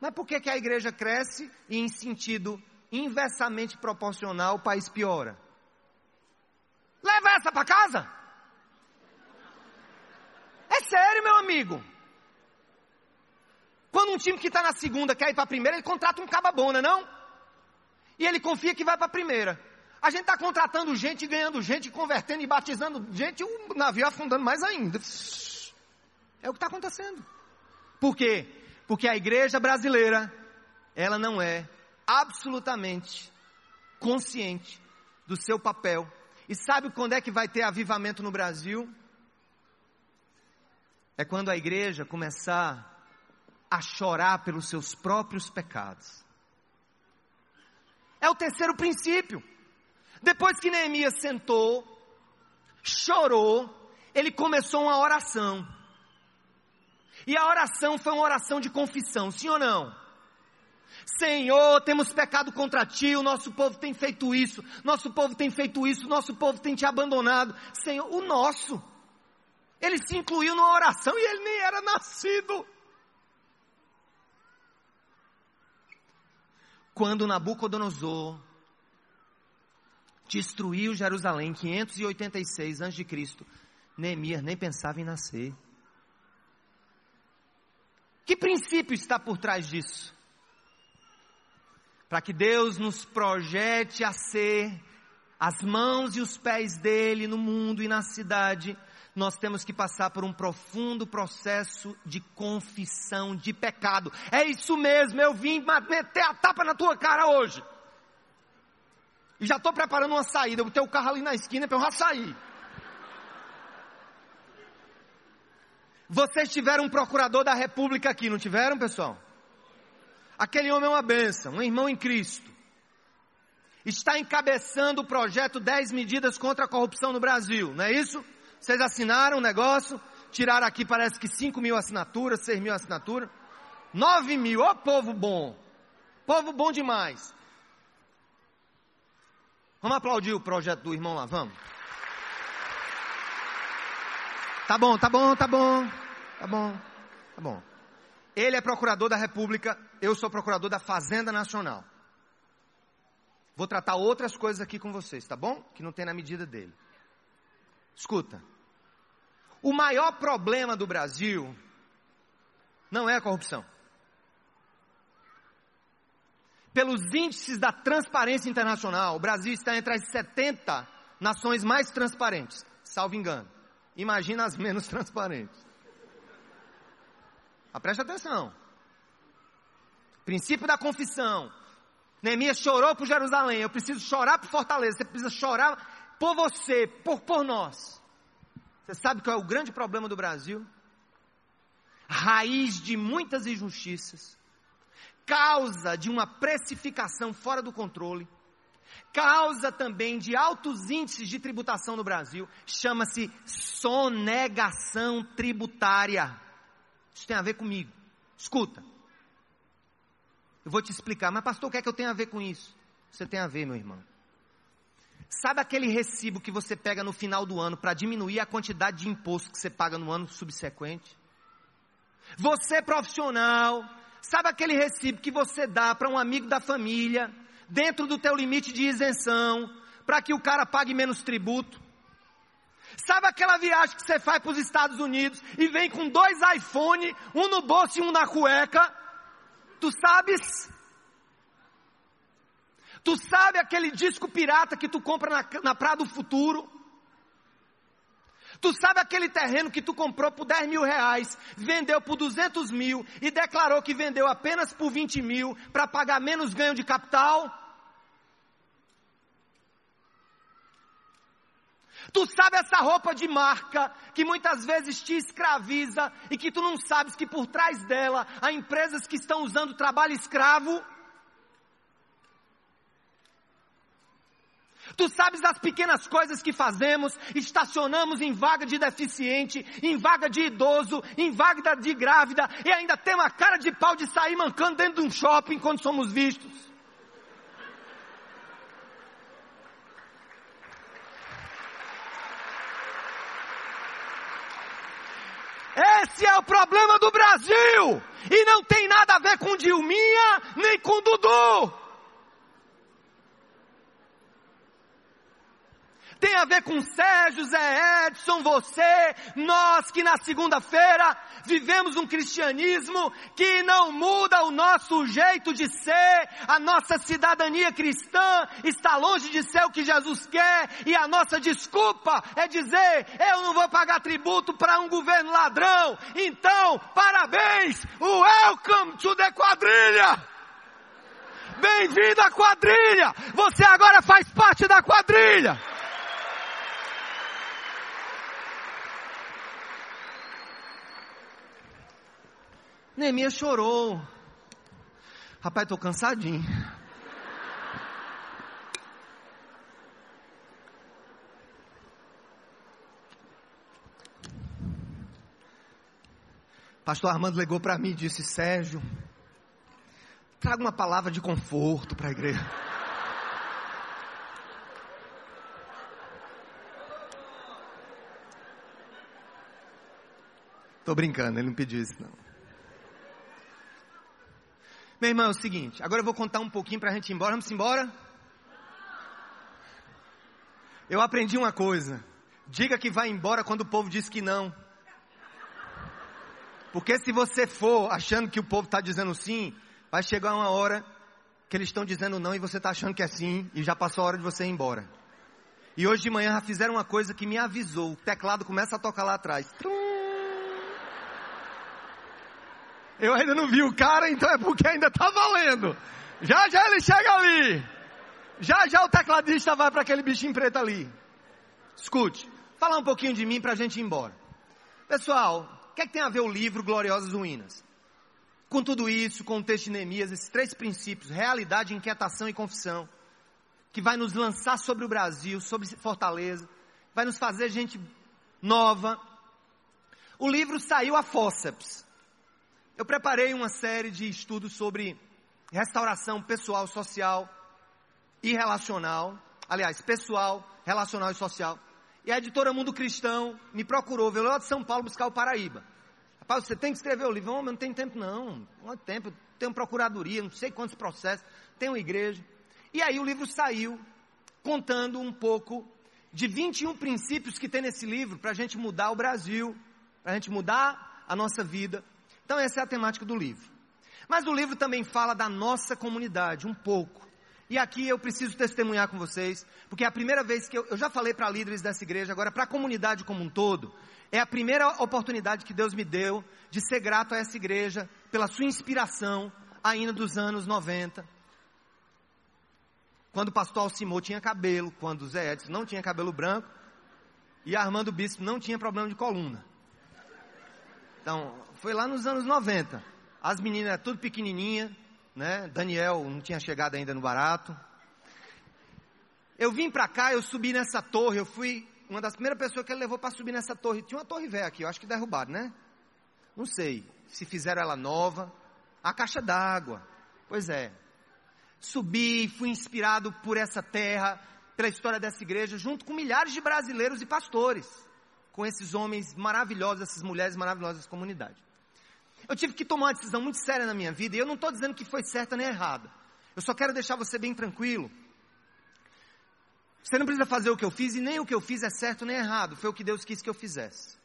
Mas por que, que a igreja cresce e, em sentido inversamente proporcional, o país piora? Leva essa para casa! É sério, meu amigo. Quando um time que está na segunda quer ir para a primeira, ele contrata um cababona, não? E ele confia que vai para a primeira. A gente está contratando gente, ganhando gente, convertendo e batizando gente, e o navio afundando mais ainda. É o que está acontecendo. Por quê? Porque a igreja brasileira, ela não é absolutamente consciente do seu papel. E sabe quando é que vai ter avivamento no Brasil? É quando a igreja começar a chorar pelos seus próprios pecados. É o terceiro princípio. Depois que Neemias sentou, chorou, ele começou uma oração. E a oração foi uma oração de confissão, sim ou não? Senhor, temos pecado contra ti, o nosso povo tem feito isso, nosso povo tem feito isso, nosso povo tem te abandonado. Senhor, o nosso. Ele se incluiu numa oração e ele nem era nascido. Quando Nabucodonosor destruiu Jerusalém, 586 a.C., Neemias nem pensava em nascer. Que princípio está por trás disso? Para que Deus nos projete a ser as mãos e os pés dele no mundo e na cidade, nós temos que passar por um profundo processo de confissão de pecado. É isso mesmo, eu vim meter a tapa na tua cara hoje. E já estou preparando uma saída, eu botei o carro ali na esquina para eu já sair. Vocês tiveram um procurador da república aqui, não tiveram, pessoal? Aquele homem é uma benção, um irmão em Cristo. Está encabeçando o projeto 10 medidas contra a corrupção no Brasil, não é isso? Vocês assinaram o um negócio, tiraram aqui parece que 5 mil assinaturas, 6 mil assinaturas. 9 mil, ó povo bom. Povo bom demais. Vamos aplaudir o projeto do irmão lá, vamos. Tá bom, tá bom, tá bom. Tá bom, tá bom. Ele é procurador da República, eu sou procurador da Fazenda Nacional. Vou tratar outras coisas aqui com vocês, tá bom? Que não tem na medida dele. Escuta. O maior problema do Brasil não é a corrupção. Pelos índices da transparência internacional, o Brasil está entre as 70 nações mais transparentes, salvo engano. Imagina as menos transparentes. Mas preste atenção. Princípio da confissão. Neemias chorou por Jerusalém. Eu preciso chorar por Fortaleza. Você precisa chorar por você, por, por nós. Você sabe qual é o grande problema do Brasil? Raiz de muitas injustiças causa de uma precificação fora do controle, causa também de altos índices de tributação no Brasil, chama-se sonegação tributária. Isso tem a ver comigo. Escuta. Eu vou te explicar, mas pastor, o que é que eu tenho a ver com isso? Você tem a ver, meu irmão. Sabe aquele recibo que você pega no final do ano para diminuir a quantidade de imposto que você paga no ano subsequente? Você profissional, Sabe aquele recibo que você dá para um amigo da família, dentro do teu limite de isenção, para que o cara pague menos tributo? Sabe aquela viagem que você faz para os Estados Unidos e vem com dois iPhone, um no bolso e um na cueca? Tu sabes? Tu sabe aquele disco pirata que tu compra na, na Praia do Futuro? Tu sabe aquele terreno que tu comprou por 10 mil reais, vendeu por 200 mil e declarou que vendeu apenas por 20 mil para pagar menos ganho de capital? Tu sabe essa roupa de marca que muitas vezes te escraviza e que tu não sabes que por trás dela há empresas que estão usando trabalho escravo? Tu sabes das pequenas coisas que fazemos, estacionamos em vaga de deficiente, em vaga de idoso, em vaga de grávida, e ainda tem uma cara de pau de sair mancando dentro de um shopping quando somos vistos. Esse é o problema do Brasil! E não tem nada a ver com Dilminha, nem com Dudu. Tem a ver com Sérgio, Zé Edson, você, nós que na segunda-feira vivemos um cristianismo que não muda o nosso jeito de ser, a nossa cidadania cristã está longe de ser o que Jesus quer e a nossa desculpa é dizer, eu não vou pagar tributo para um governo ladrão. Então, parabéns, welcome to the quadrilha! Bem-vindo à quadrilha! Você agora faz parte da quadrilha! Neemias chorou. Rapaz, tô cansadinho. Pastor Armando ligou para mim e disse: Sérgio, traga uma palavra de conforto para a igreja. Tô brincando, ele não pediu isso não. Meu irmão, é o seguinte, agora eu vou contar um pouquinho para a gente ir embora. Vamos embora? Eu aprendi uma coisa. Diga que vai embora quando o povo diz que não. Porque se você for achando que o povo está dizendo sim, vai chegar uma hora que eles estão dizendo não e você está achando que é sim e já passou a hora de você ir embora. E hoje de manhã já fizeram uma coisa que me avisou. O teclado começa a tocar lá atrás. Eu ainda não vi o cara, então é porque ainda está valendo. Já já ele chega ali. Já já o tecladista vai para aquele bichinho preto ali. Escute, falar um pouquinho de mim para a gente ir embora. Pessoal, o que, é que tem a ver o livro Gloriosas Ruínas? Com tudo isso, com o texto de Neemias, esses três princípios, realidade, inquietação e confissão, que vai nos lançar sobre o Brasil, sobre Fortaleza, vai nos fazer gente nova. O livro saiu a fósseps. Eu preparei uma série de estudos sobre restauração pessoal, social e relacional. Aliás, pessoal, relacional e social. E a editora Mundo Cristão me procurou, veio lá de São Paulo buscar o Paraíba. Rapaz, você tem que escrever o livro. Não, não tem tempo não. Não tem tempo. Tenho procuradoria, não sei quantos processos. Tenho igreja. E aí o livro saiu contando um pouco de 21 princípios que tem nesse livro para a gente mudar o Brasil, para a gente mudar a nossa vida. Então essa é a temática do livro. Mas o livro também fala da nossa comunidade, um pouco. E aqui eu preciso testemunhar com vocês, porque é a primeira vez que eu, eu já falei para líderes dessa igreja, agora para a comunidade como um todo, é a primeira oportunidade que Deus me deu de ser grato a essa igreja pela sua inspiração, ainda dos anos 90. Quando o pastor Alcimô tinha cabelo, quando o Zé Edson não tinha cabelo branco, e Armando Bispo não tinha problema de coluna. Então, foi lá nos anos 90. As meninas tudo pequenininha, né? Daniel não tinha chegado ainda no barato. Eu vim para cá, eu subi nessa torre, eu fui uma das primeiras pessoas que ele levou para subir nessa torre. Tinha uma torre velha aqui, eu acho que derrubaram, né? Não sei se fizeram ela nova. A caixa d'água. Pois é. Subi, fui inspirado por essa terra, pela história dessa igreja, junto com milhares de brasileiros e pastores, com esses homens maravilhosos, essas mulheres maravilhosas da comunidade. Eu tive que tomar uma decisão muito séria na minha vida, e eu não estou dizendo que foi certa nem errada. Eu só quero deixar você bem tranquilo. Você não precisa fazer o que eu fiz, e nem o que eu fiz é certo nem errado. Foi o que Deus quis que eu fizesse.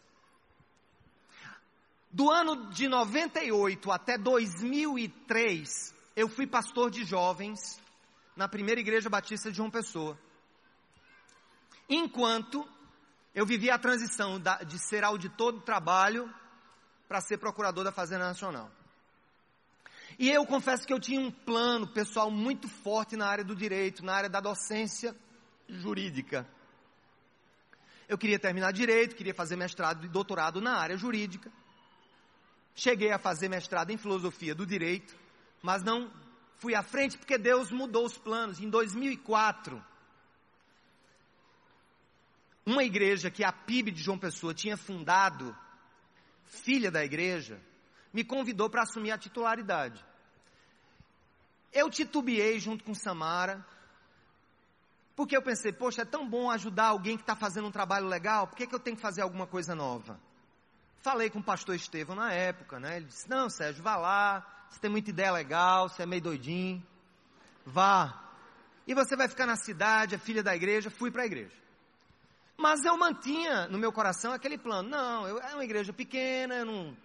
Do ano de 98 até 2003, eu fui pastor de jovens na primeira igreja batista de João Pessoa. Enquanto eu vivia a transição de ser auditor do trabalho para ser procurador da Fazenda Nacional. E eu confesso que eu tinha um plano pessoal muito forte na área do direito, na área da docência jurídica. Eu queria terminar direito, queria fazer mestrado e doutorado na área jurídica. Cheguei a fazer mestrado em filosofia do direito, mas não fui à frente porque Deus mudou os planos. Em 2004, uma igreja que a PIB de João Pessoa tinha fundado filha da igreja, me convidou para assumir a titularidade. Eu titubeei junto com Samara, porque eu pensei, poxa, é tão bom ajudar alguém que está fazendo um trabalho legal, por que, que eu tenho que fazer alguma coisa nova? Falei com o pastor Estevão na época, né? Ele disse, não, Sérgio, vá lá, você tem muita ideia legal, você é meio doidinho, vá. E você vai ficar na cidade, é filha da igreja, fui para a igreja. Mas eu mantinha no meu coração aquele plano. Não, eu, é uma igreja pequena, eu, não,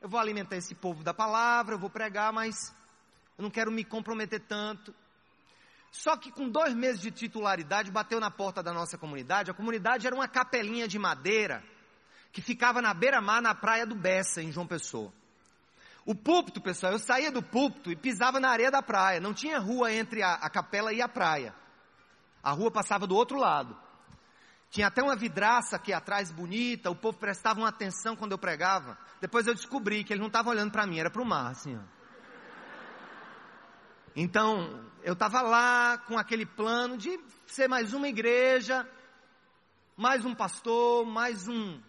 eu vou alimentar esse povo da palavra, eu vou pregar, mas eu não quero me comprometer tanto. Só que com dois meses de titularidade, bateu na porta da nossa comunidade. A comunidade era uma capelinha de madeira que ficava na beira-mar, na praia do Bessa, em João Pessoa. O púlpito, pessoal, eu saía do púlpito e pisava na areia da praia. Não tinha rua entre a, a capela e a praia. A rua passava do outro lado. Tinha até uma vidraça aqui atrás bonita, o povo prestava uma atenção quando eu pregava. Depois eu descobri que ele não estava olhando para mim, era para o mar, assim. Ó. Então, eu estava lá com aquele plano de ser mais uma igreja, mais um pastor, mais um,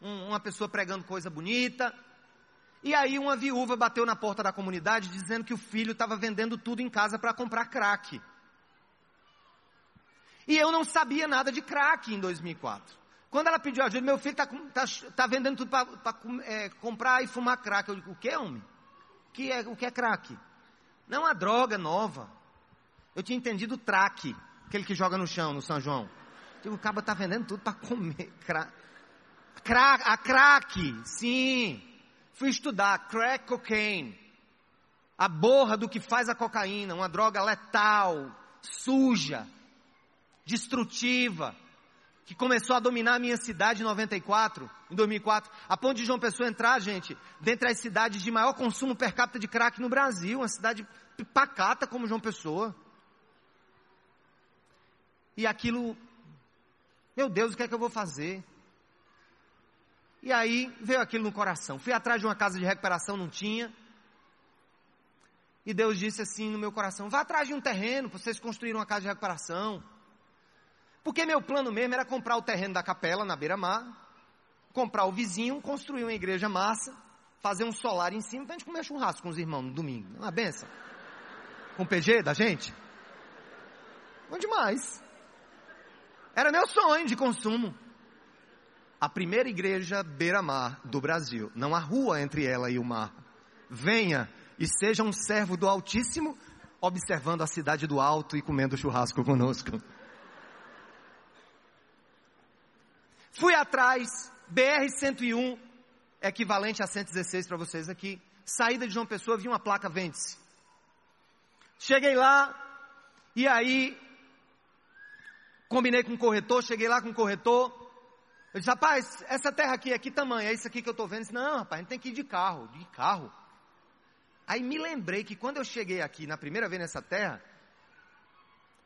um, uma pessoa pregando coisa bonita. E aí uma viúva bateu na porta da comunidade dizendo que o filho estava vendendo tudo em casa para comprar crack. E eu não sabia nada de crack em 2004. Quando ela pediu ajuda, meu filho está tá, tá vendendo tudo para é, comprar e fumar crack. Eu digo, o que, homem? O que é, o que é crack? Não uma droga nova. Eu tinha entendido traque, aquele que joga no chão, no São João. Digo, o cabo está vendendo tudo para comer crack. Crack, a crack, sim. Fui estudar crack cocaine. A borra do que faz a cocaína, uma droga letal, suja, destrutiva, que começou a dominar a minha cidade em 94, em 2004, a ponto de João Pessoa entrar, gente, dentre as cidades de maior consumo per capita de crack no Brasil, uma cidade pacata como João Pessoa. E aquilo, meu Deus, o que é que eu vou fazer? E aí veio aquilo no coração. Fui atrás de uma casa de recuperação, não tinha. E Deus disse assim no meu coração: vá atrás de um terreno para vocês construírem uma casa de recuperação. Porque meu plano mesmo era comprar o terreno da capela na beira-mar, comprar o vizinho, construir uma igreja massa, fazer um solar em cima para a gente comer churrasco com os irmãos no domingo. Uma benção. Com PG da gente. Bom demais. Era meu sonho de consumo a primeira igreja beira-mar do Brasil. Não há rua entre ela e o mar. Venha e seja um servo do Altíssimo, observando a cidade do alto e comendo churrasco conosco. Fui atrás, BR-101, equivalente a 116 para vocês aqui. Saída de João Pessoa, vi uma placa vende-se. Cheguei lá, e aí, combinei com o corretor, cheguei lá com o corretor, eu disse, rapaz, essa terra aqui é que tamanho? É isso aqui que eu estou vendo? disse, não, rapaz, a gente tem que ir de carro. De carro? Aí me lembrei que quando eu cheguei aqui, na primeira vez nessa terra,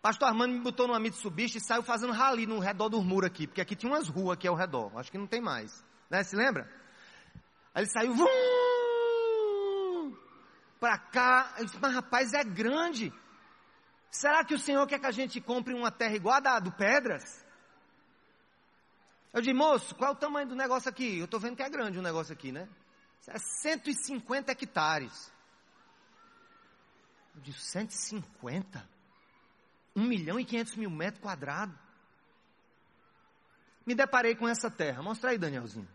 pastor Armando me botou numa Mitsubishi e saiu fazendo rali no redor do muro aqui, porque aqui tinha umas ruas aqui ao redor, acho que não tem mais, né, se lembra? Aí ele saiu, vum, pra cá, eu disse, mas rapaz, é grande, será que o Senhor quer que a gente compre uma terra igual a do Pedras? Eu disse, moço, qual é o tamanho do negócio aqui? Eu estou vendo que é grande o negócio aqui, né? É 150 hectares. Eu disse, 150? 1 milhão e 500 mil metros quadrados. Me deparei com essa terra. Mostra aí, Danielzinho.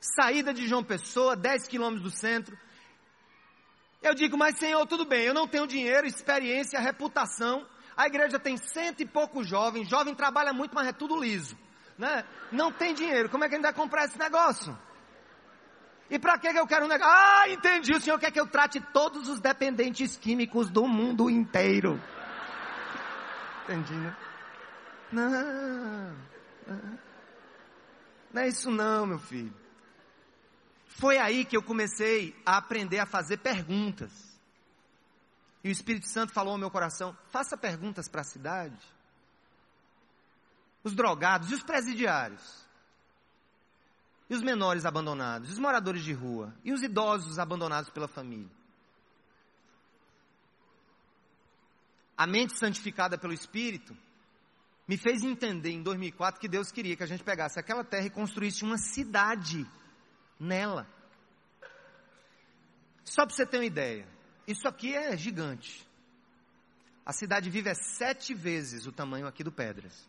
Saída de João Pessoa, 10 quilômetros do centro. Eu digo, mas Senhor, tudo bem, eu não tenho dinheiro, experiência, reputação a igreja tem cento e poucos jovens, jovem trabalha muito, mas é tudo liso. Né? Não tem dinheiro, como é que a gente vai comprar esse negócio? E para que eu quero um negócio? Ah, entendi, o senhor quer que eu trate todos os dependentes químicos do mundo inteiro. Entendi, né? Não, não é isso não, meu filho. Foi aí que eu comecei a aprender a fazer perguntas. E o Espírito Santo falou ao meu coração: faça perguntas para a cidade. Os drogados e os presidiários. E os menores abandonados, os moradores de rua, e os idosos abandonados pela família. A mente santificada pelo Espírito me fez entender em 2004 que Deus queria que a gente pegasse aquela terra e construísse uma cidade nela. Só para você ter uma ideia, isso aqui é gigante. A cidade vive é sete vezes o tamanho aqui do Pedras.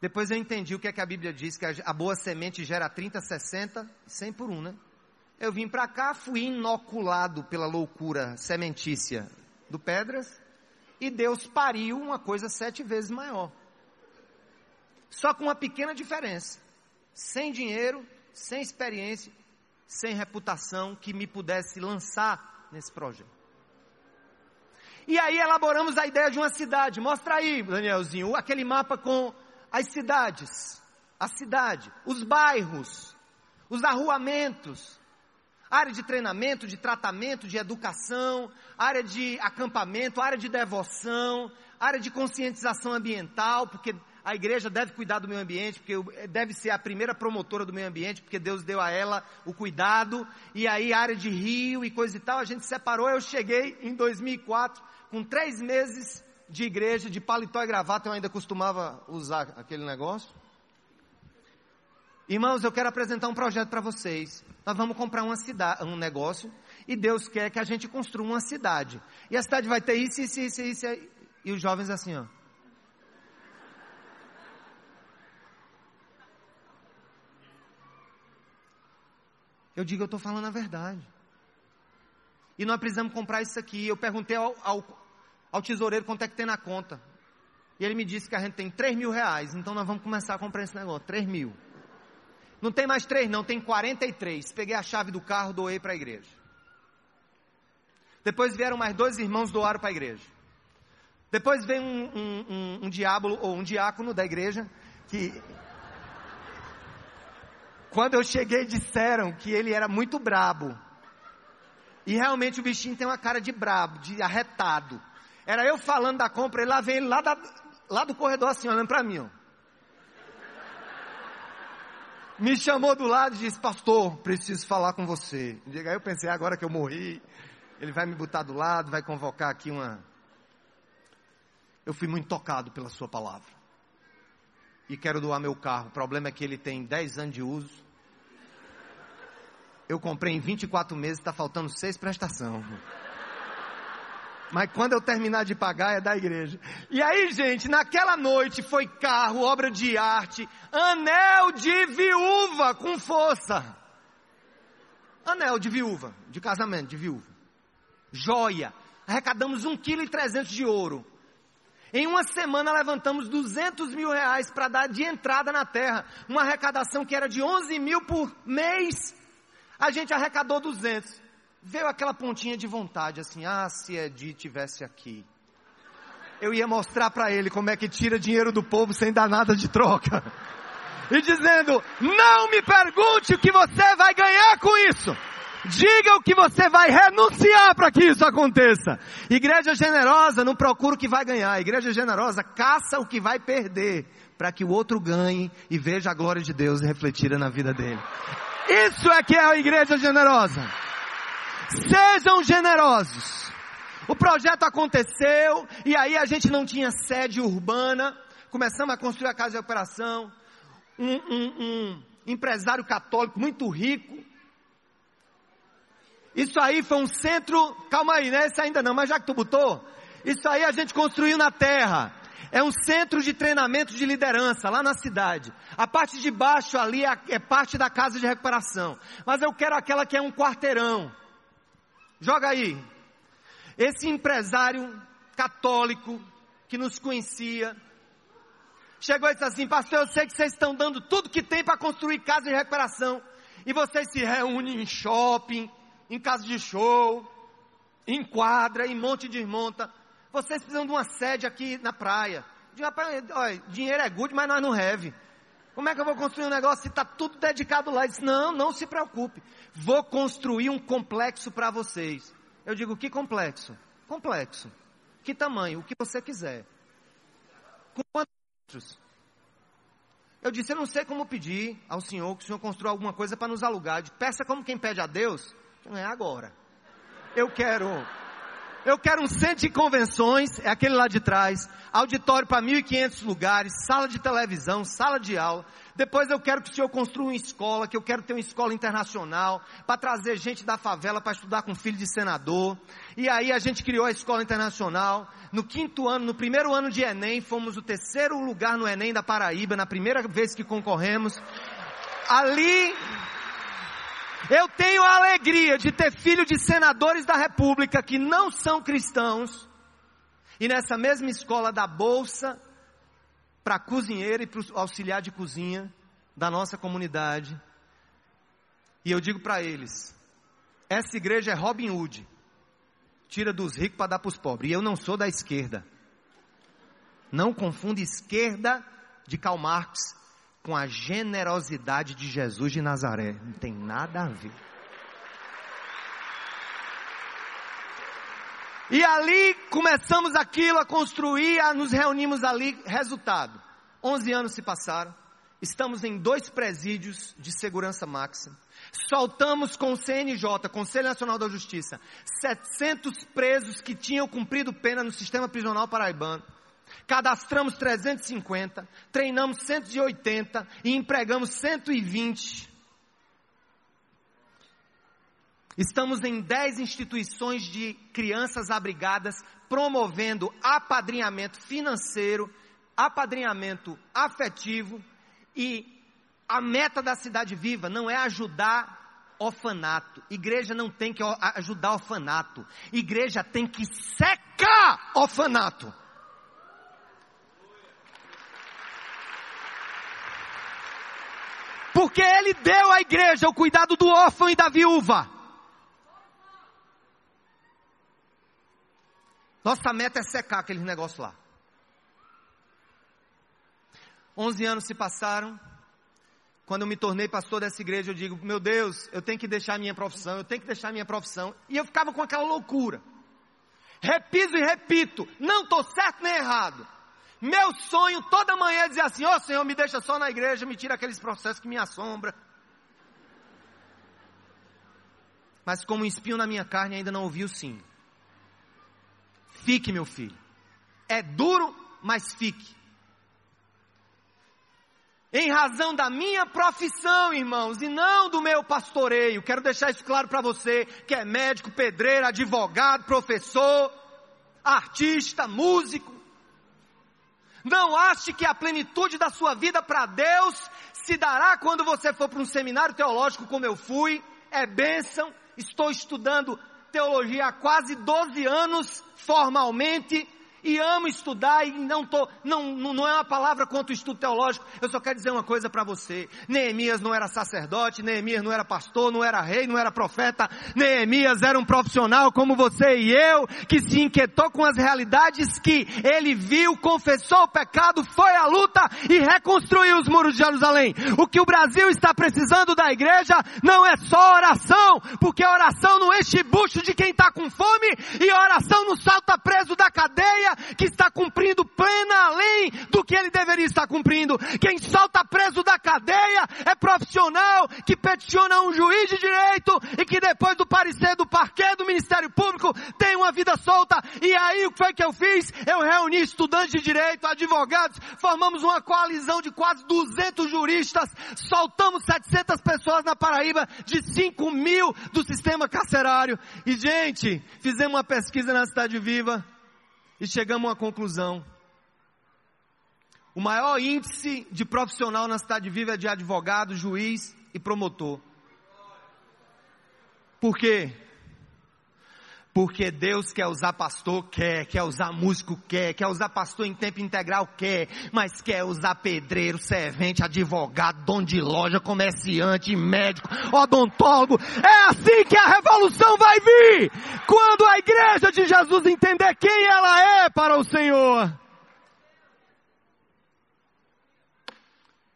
Depois eu entendi o que é que a Bíblia diz, que a boa semente gera 30, 60, 100 por um, né? Eu vim para cá, fui inoculado pela loucura sementícia do Pedras, e Deus pariu uma coisa sete vezes maior. Só com uma pequena diferença: sem dinheiro, sem experiência, sem reputação que me pudesse lançar nesse projeto. E aí elaboramos a ideia de uma cidade. Mostra aí, Danielzinho, aquele mapa com as cidades, a cidade, os bairros, os arruamentos, área de treinamento, de tratamento, de educação, área de acampamento, área de devoção, área de conscientização ambiental, porque a igreja deve cuidar do meio ambiente, porque deve ser a primeira promotora do meio ambiente, porque Deus deu a ela o cuidado, e aí área de rio e coisa e tal, a gente separou, eu cheguei em 2004, com três meses de igreja, de paletó e gravata, eu ainda costumava usar aquele negócio. Irmãos, eu quero apresentar um projeto para vocês. Nós vamos comprar uma cidade, um negócio, e Deus quer que a gente construa uma cidade. E a cidade vai ter isso, isso, isso, isso. E os jovens assim, ó. Eu digo, eu estou falando a verdade. E nós precisamos comprar isso aqui. Eu perguntei ao, ao, ao tesoureiro quanto é que tem na conta. E ele me disse que a gente tem 3 mil reais. Então nós vamos começar a comprar esse negócio. 3 mil. Não tem mais 3, não, tem 43. Peguei a chave do carro, doei para a igreja. Depois vieram mais dois irmãos, doaram para a igreja. Depois veio um, um, um, um diabo ou um diácono da igreja que quando eu cheguei disseram que ele era muito brabo. E realmente o bichinho tem uma cara de brabo, de arretado. Era eu falando da compra, e lá vem ele lá, da, lá do corredor assim, olhando para mim. Ó. Me chamou do lado e disse, pastor, preciso falar com você. Aí eu pensei, agora que eu morri, ele vai me botar do lado, vai convocar aqui uma. Eu fui muito tocado pela sua palavra. E quero doar meu carro. O problema é que ele tem 10 anos de uso. Eu comprei em 24 meses, está faltando seis prestações. Mas quando eu terminar de pagar é da igreja. E aí, gente, naquela noite foi carro, obra de arte, anel de viúva com força. Anel de viúva, de casamento, de viúva. Joia. Arrecadamos um quilo e trezentos de ouro. Em uma semana levantamos 200 mil reais para dar de entrada na terra. Uma arrecadação que era de 11 mil por mês. A gente arrecadou 200. Veio aquela pontinha de vontade, assim, ah, se Edi tivesse aqui. Eu ia mostrar para ele como é que tira dinheiro do povo sem dar nada de troca. E dizendo, não me pergunte o que você vai ganhar com isso. Diga o que você vai renunciar para que isso aconteça. Igreja generosa não procura o que vai ganhar. Igreja generosa caça o que vai perder para que o outro ganhe e veja a glória de Deus refletida na vida dele. Isso é que é a igreja generosa. Sejam generosos. O projeto aconteceu e aí a gente não tinha sede urbana. Começamos a construir a casa de operação. Um, um, um empresário católico muito rico. Isso aí foi um centro. Calma aí, né? Isso ainda não, mas já que tu botou. Isso aí a gente construiu na terra. É um centro de treinamento de liderança lá na cidade. A parte de baixo ali é, é parte da casa de recuperação. Mas eu quero aquela que é um quarteirão. Joga aí. Esse empresário católico que nos conhecia, chegou e disse assim: Pastor, eu sei que vocês estão dando tudo que tem para construir casa de recuperação. E vocês se reúnem em shopping, em casa de show, em quadra, em monte de monta. Vocês precisam de uma sede aqui na praia. Olha, dinheiro é good, mas nós não have. Como é que eu vou construir um negócio se está tudo dedicado lá? Ele disse, não, não se preocupe. Vou construir um complexo para vocês. Eu digo, que complexo? Complexo. Que tamanho? O que você quiser. Com quantos? Eu disse, eu não sei como pedir ao Senhor que o Senhor construa alguma coisa para nos alugar. Peça como quem pede a Deus. Não é agora. Eu quero eu quero um centro de convenções, é aquele lá de trás, auditório para 1.500 lugares, sala de televisão, sala de aula. Depois eu quero que o senhor construa uma escola, que eu quero ter uma escola internacional, para trazer gente da favela para estudar com filho de senador. E aí a gente criou a escola internacional. No quinto ano, no primeiro ano de Enem, fomos o terceiro lugar no Enem da Paraíba, na primeira vez que concorremos. Ali Eu tenho a alegria de ter filho de senadores da República que não são cristãos, e nessa mesma escola da bolsa para cozinheiro e para auxiliar de cozinha da nossa comunidade. E eu digo para eles: essa igreja é Robin Hood, tira dos ricos para dar para os pobres. E eu não sou da esquerda. Não confunda esquerda de Karl Marx com a generosidade de Jesus de Nazaré. Não tem nada a ver. E ali começamos aquilo a construir, a nos reunimos ali. Resultado: 11 anos se passaram. Estamos em dois presídios de segurança máxima. Soltamos com o CNJ, Conselho Nacional da Justiça, 700 presos que tinham cumprido pena no sistema prisional paraibano. Cadastramos 350, treinamos 180 e empregamos 120. Estamos em 10 instituições de crianças abrigadas, promovendo apadrinhamento financeiro, apadrinhamento afetivo e a meta da cidade viva não é ajudar orfanato. Igreja não tem que ajudar orfanato. Igreja tem que secar orfanato. Porque ele deu à igreja o cuidado do órfão e da viúva. Nossa meta é secar aquele negócio lá. Onze anos se passaram. Quando eu me tornei pastor dessa igreja, eu digo, meu Deus, eu tenho que deixar a minha profissão, eu tenho que deixar a minha profissão. E eu ficava com aquela loucura. Repiso e repito, não estou certo nem errado. Meu sonho toda manhã é dizer assim: Ó oh, Senhor, me deixa só na igreja, me tira aqueles processos que me assombram. Mas como um espinho na minha carne, ainda não ouvi o sim. Fique, meu filho. É duro, mas fique. Em razão da minha profissão, irmãos, e não do meu pastoreio. Quero deixar isso claro para você, que é médico, pedreiro, advogado, professor, artista, músico. Não ache que a plenitude da sua vida para Deus se dará quando você for para um seminário teológico como eu fui. É bênção. Estou estudando teologia há quase 12 anos, formalmente, e amo estudar e não tô, não, não é uma palavra contra o estudo teológico. Eu só quero dizer uma coisa para você. Neemias não era sacerdote, Neemias não era pastor, não era rei, não era profeta. Neemias era um profissional como você e eu, que se inquietou com as realidades que ele viu, confessou o pecado, foi à luta e reconstruiu os muros de Jerusalém. O que o Brasil está precisando da igreja não é só oração, porque oração não enche bucho de quem está com fome e oração não salta preso da cadeia que está cumprindo plena além do que ele deveria estar cumprindo. Quem solta preso da cadeia é profissional que peticiona um juiz de direito e que depois do parecer do parquê do Ministério Público tem uma vida solta. E aí o que foi que eu fiz? Eu reuni estudantes de direito, advogados, formamos uma coalizão de quase 200 juristas, soltamos 700 pessoas na Paraíba de 5 mil do sistema carcerário. E gente, fizemos uma pesquisa na Cidade Viva e chegamos a uma conclusão. O maior índice de profissional na cidade viva é de advogado, juiz e promotor. Por quê? Porque Deus quer usar pastor, quer, quer usar músico, quer, quer usar pastor em tempo integral, quer, mas quer usar pedreiro, servente, advogado, dono de loja, comerciante, médico, odontólogo. É assim que a revolução vai vir! Quando a igreja de Jesus entender quem ela é para o Senhor.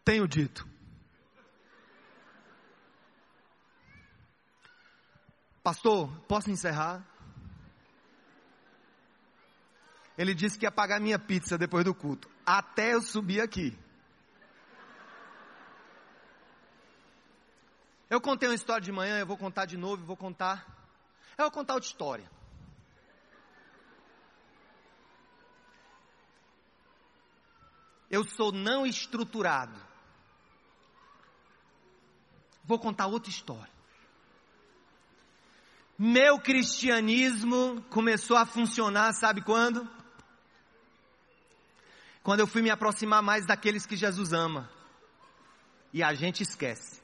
Tenho dito. Pastor, posso encerrar? Ele disse que ia pagar minha pizza depois do culto. Até eu subir aqui. Eu contei uma história de manhã, eu vou contar de novo, vou contar. Eu vou contar outra história. Eu sou não estruturado. Vou contar outra história. Meu cristianismo começou a funcionar, sabe quando? quando eu fui me aproximar mais daqueles que Jesus ama. E a gente esquece.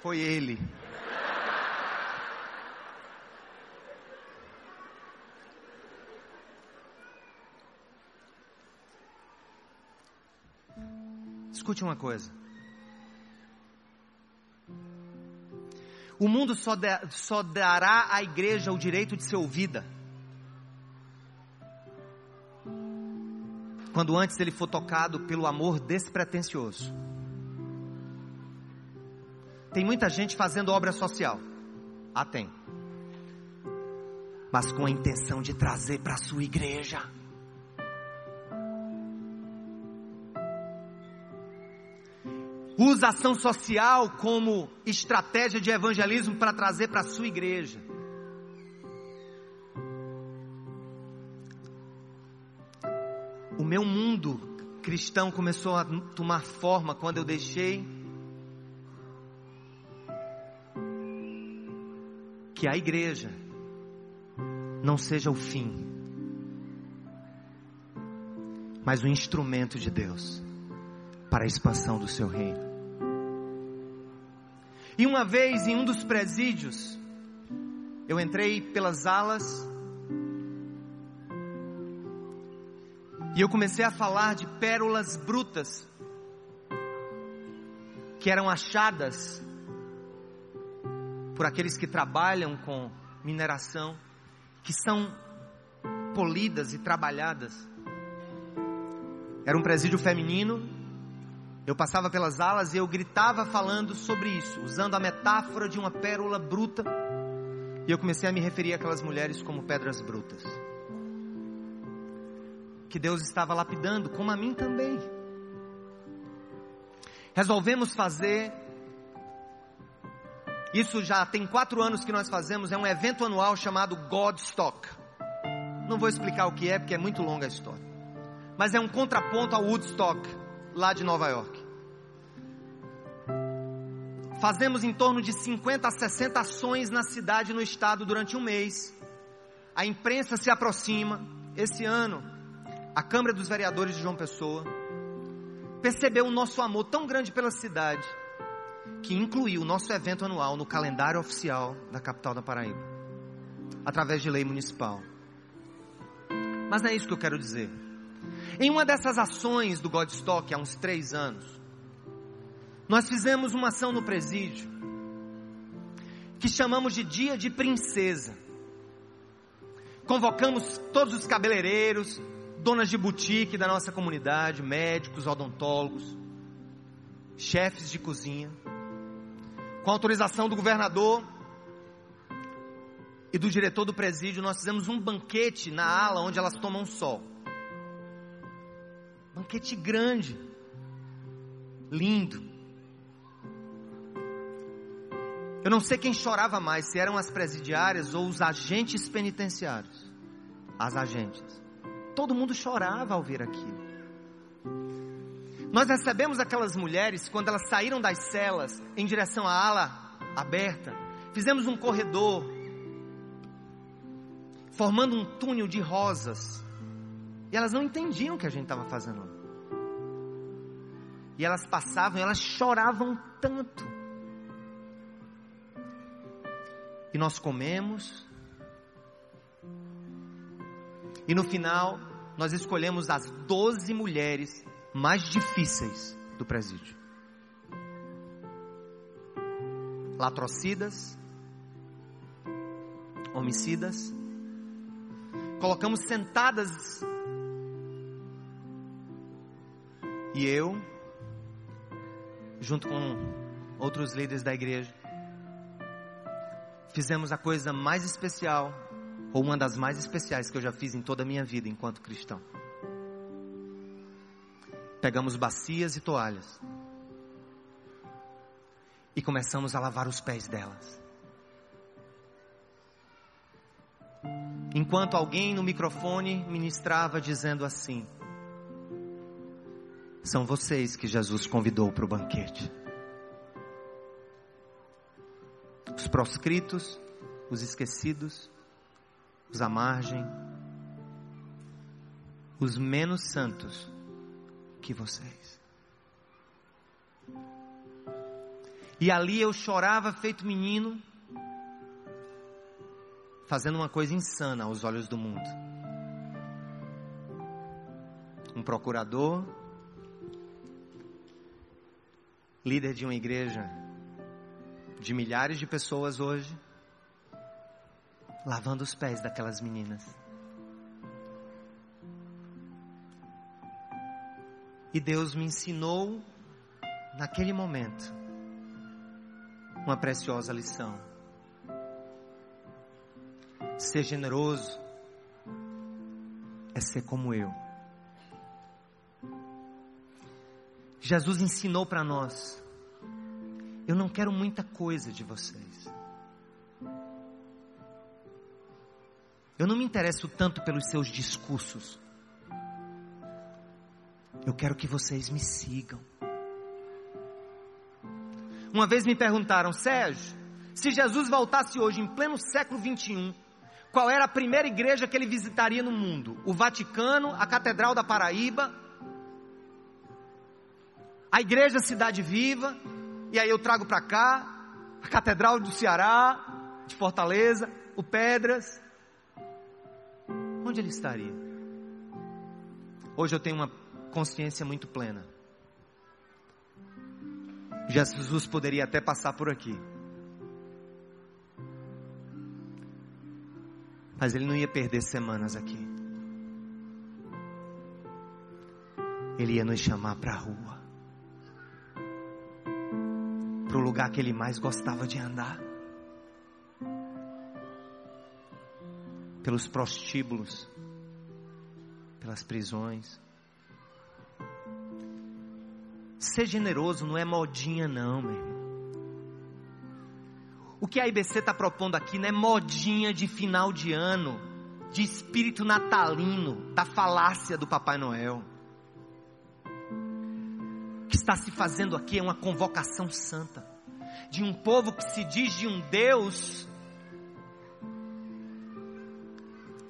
Foi ele. Escute uma coisa. O mundo só, de, só dará à igreja o direito de ser ouvida quando antes ele for tocado pelo amor despretensioso. Tem muita gente fazendo obra social. Ah, tem. Mas com a intenção de trazer para a sua igreja. Usa ação social como estratégia de evangelismo para trazer para a sua igreja. O meu mundo cristão começou a tomar forma quando eu deixei que a igreja não seja o fim, mas o instrumento de Deus para a expansão do seu reino. E uma vez em um dos presídios, eu entrei pelas alas e eu comecei a falar de pérolas brutas que eram achadas por aqueles que trabalham com mineração, que são polidas e trabalhadas. Era um presídio feminino eu passava pelas alas e eu gritava falando sobre isso, usando a metáfora de uma pérola bruta. E eu comecei a me referir àquelas mulheres como pedras brutas. Que Deus estava lapidando, como a mim também. Resolvemos fazer. Isso já tem quatro anos que nós fazemos. É um evento anual chamado Godstock. Não vou explicar o que é, porque é muito longa a história. Mas é um contraponto ao Woodstock lá de Nova York. Fazemos em torno de 50 a 60 ações na cidade e no estado durante um mês. A imprensa se aproxima. Esse ano, a Câmara dos Vereadores de João Pessoa percebeu o nosso amor tão grande pela cidade que incluiu o nosso evento anual no calendário oficial da capital da Paraíba, através de lei municipal. Mas não é isso que eu quero dizer. Em uma dessas ações do Godstock, há uns três anos, nós fizemos uma ação no presídio, que chamamos de Dia de Princesa. Convocamos todos os cabeleireiros, donas de boutique da nossa comunidade, médicos, odontólogos, chefes de cozinha, com autorização do governador e do diretor do presídio, nós fizemos um banquete na ala onde elas tomam sol. Banquete grande, lindo. Eu não sei quem chorava mais, se eram as presidiárias ou os agentes penitenciários. As agentes. Todo mundo chorava ao ver aquilo. Nós recebemos aquelas mulheres quando elas saíram das celas em direção à ala aberta. Fizemos um corredor, formando um túnel de rosas e elas não entendiam o que a gente estava fazendo. E elas passavam elas choravam tanto. E nós comemos. E no final, nós escolhemos as 12 mulheres mais difíceis do presídio. Latrocidas, homicidas, colocamos sentadas E eu, junto com outros líderes da igreja, fizemos a coisa mais especial, ou uma das mais especiais que eu já fiz em toda a minha vida enquanto cristão. Pegamos bacias e toalhas e começamos a lavar os pés delas. Enquanto alguém no microfone ministrava dizendo assim: são vocês que Jesus convidou para o banquete. Os proscritos, os esquecidos, os à margem, os menos santos que vocês. E ali eu chorava feito menino, fazendo uma coisa insana aos olhos do mundo. Um procurador, líder de uma igreja de milhares de pessoas hoje, lavando os pés daquelas meninas. E Deus me ensinou, naquele momento, uma preciosa lição. Ser generoso é ser como eu. Jesus ensinou para nós: eu não quero muita coisa de vocês. Eu não me interesso tanto pelos seus discursos. Eu quero que vocês me sigam. Uma vez me perguntaram, Sérgio, se Jesus voltasse hoje em pleno século 21, qual era a primeira igreja que ele visitaria no mundo? O Vaticano, a Catedral da Paraíba, a Igreja Cidade Viva, e aí eu trago para cá a Catedral do Ceará, de Fortaleza, o Pedras. Onde ele estaria? Hoje eu tenho uma consciência muito plena. Jesus poderia até passar por aqui. Mas ele não ia perder semanas aqui. Ele ia nos chamar para a rua. Para o lugar que ele mais gostava de andar. Pelos prostíbulos, pelas prisões, Ser generoso não é modinha, não, meu irmão. O que a IBC está propondo aqui não é modinha de final de ano, de espírito natalino, da falácia do Papai Noel. Que está se fazendo aqui é uma convocação santa, de um povo que se diz de um Deus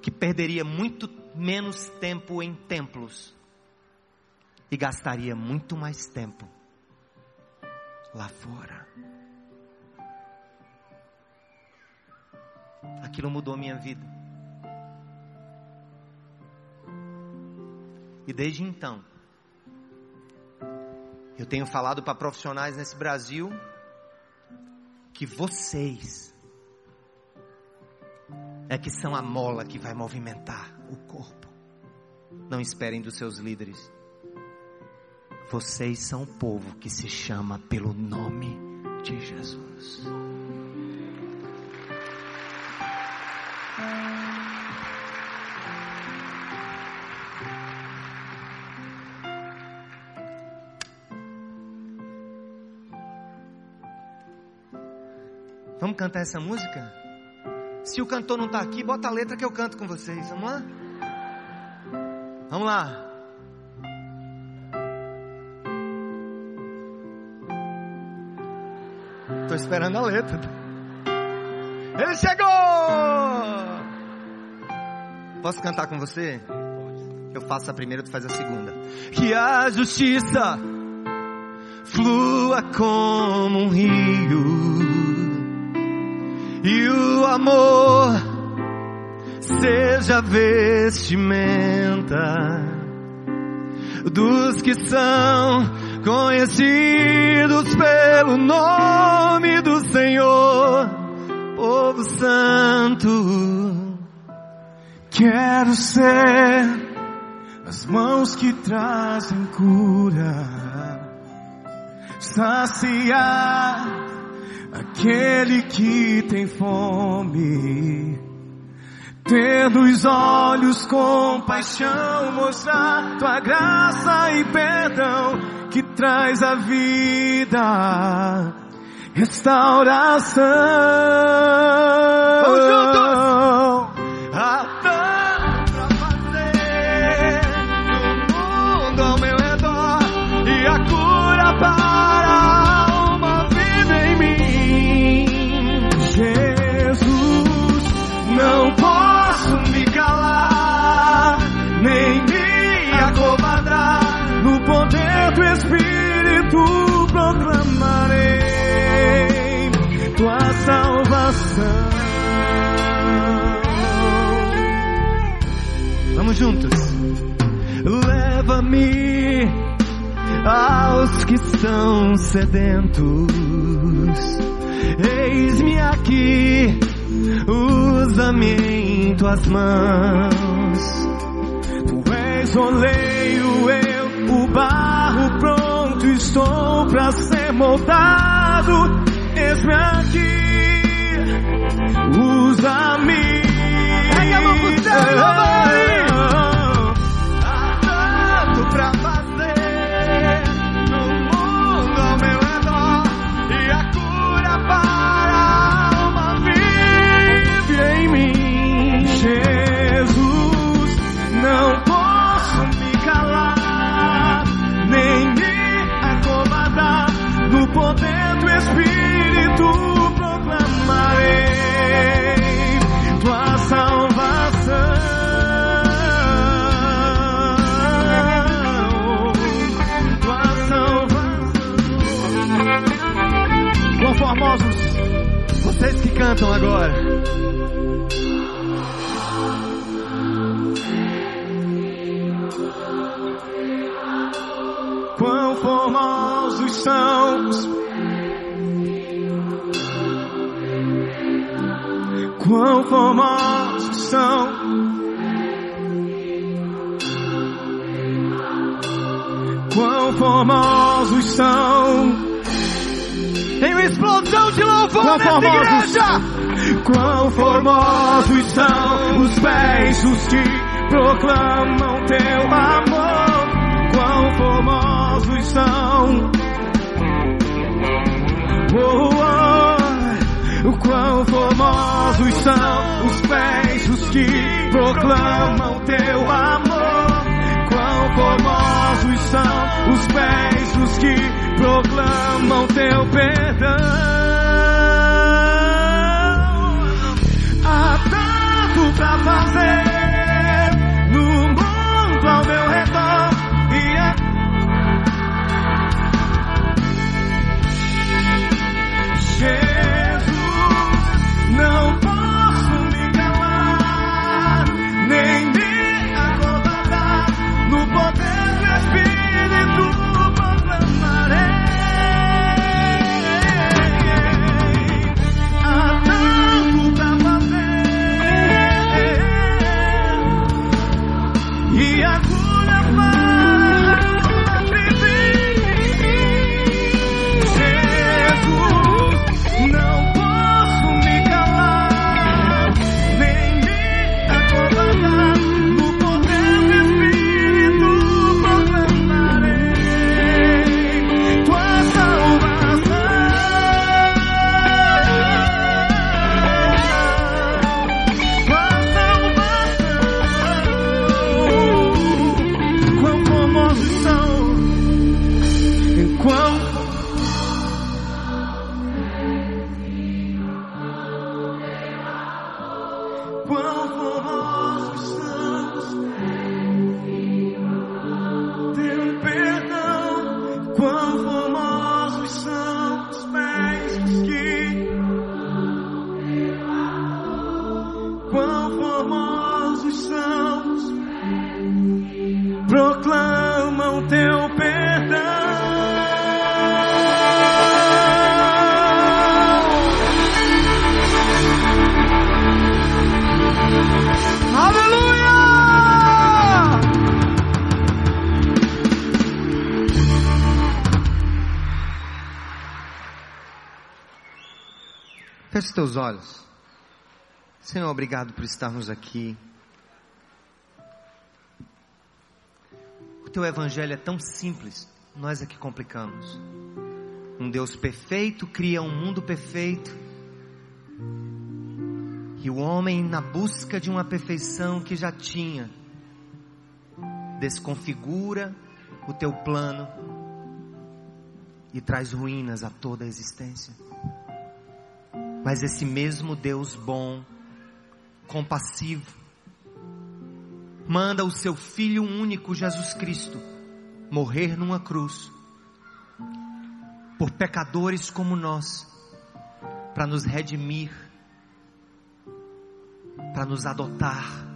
que perderia muito menos tempo em templos e gastaria muito mais tempo lá fora. Aquilo mudou minha vida. E desde então, eu tenho falado para profissionais nesse Brasil que vocês é que são a mola que vai movimentar o corpo. Não esperem dos seus líderes. Vocês são o povo que se chama pelo nome de Jesus. Vamos cantar essa música? Se o cantor não está aqui, bota a letra que eu canto com vocês. Vamos lá? Vamos lá. Estou esperando a letra. Ele chegou! Posso cantar com você? Eu faço a primeira, tu faz a segunda. Que a justiça flua como um rio amor seja vestimenta dos que são conhecidos pelo nome do Senhor, povo santo. Quero ser as mãos que trazem cura, saciar aquele que tem fome Tendo os olhos com paixão, mostrar tua graça e perdão que traz a vida, restauração. Vamos juntos! coração. Vamos juntos. Leva-me aos que são sedentos. Eis-me aqui, usa-me em tuas mãos. Tu és oleiro, eu o barro pronto estou para ser moldado. Eis-me aqui. う。Quão formosos são os pés que proclamam teu amor. Quão formosos são. Oh, oh. Quão formosos são os pés que proclamam teu amor. Quão formosos são os pés que proclamam teu perdão. Teus olhos. Senhor, obrigado por estarmos aqui. O teu evangelho é tão simples, nós é que complicamos. Um Deus perfeito cria um mundo perfeito. E o homem, na busca de uma perfeição que já tinha, desconfigura o teu plano e traz ruínas a toda a existência. Mas esse mesmo Deus bom, compassivo, manda o seu Filho único, Jesus Cristo, morrer numa cruz, por pecadores como nós, para nos redimir, para nos adotar,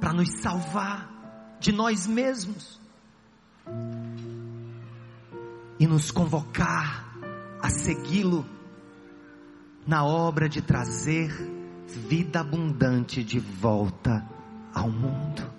para nos salvar de nós mesmos e nos convocar a segui-lo na obra de trazer vida abundante de volta ao mundo.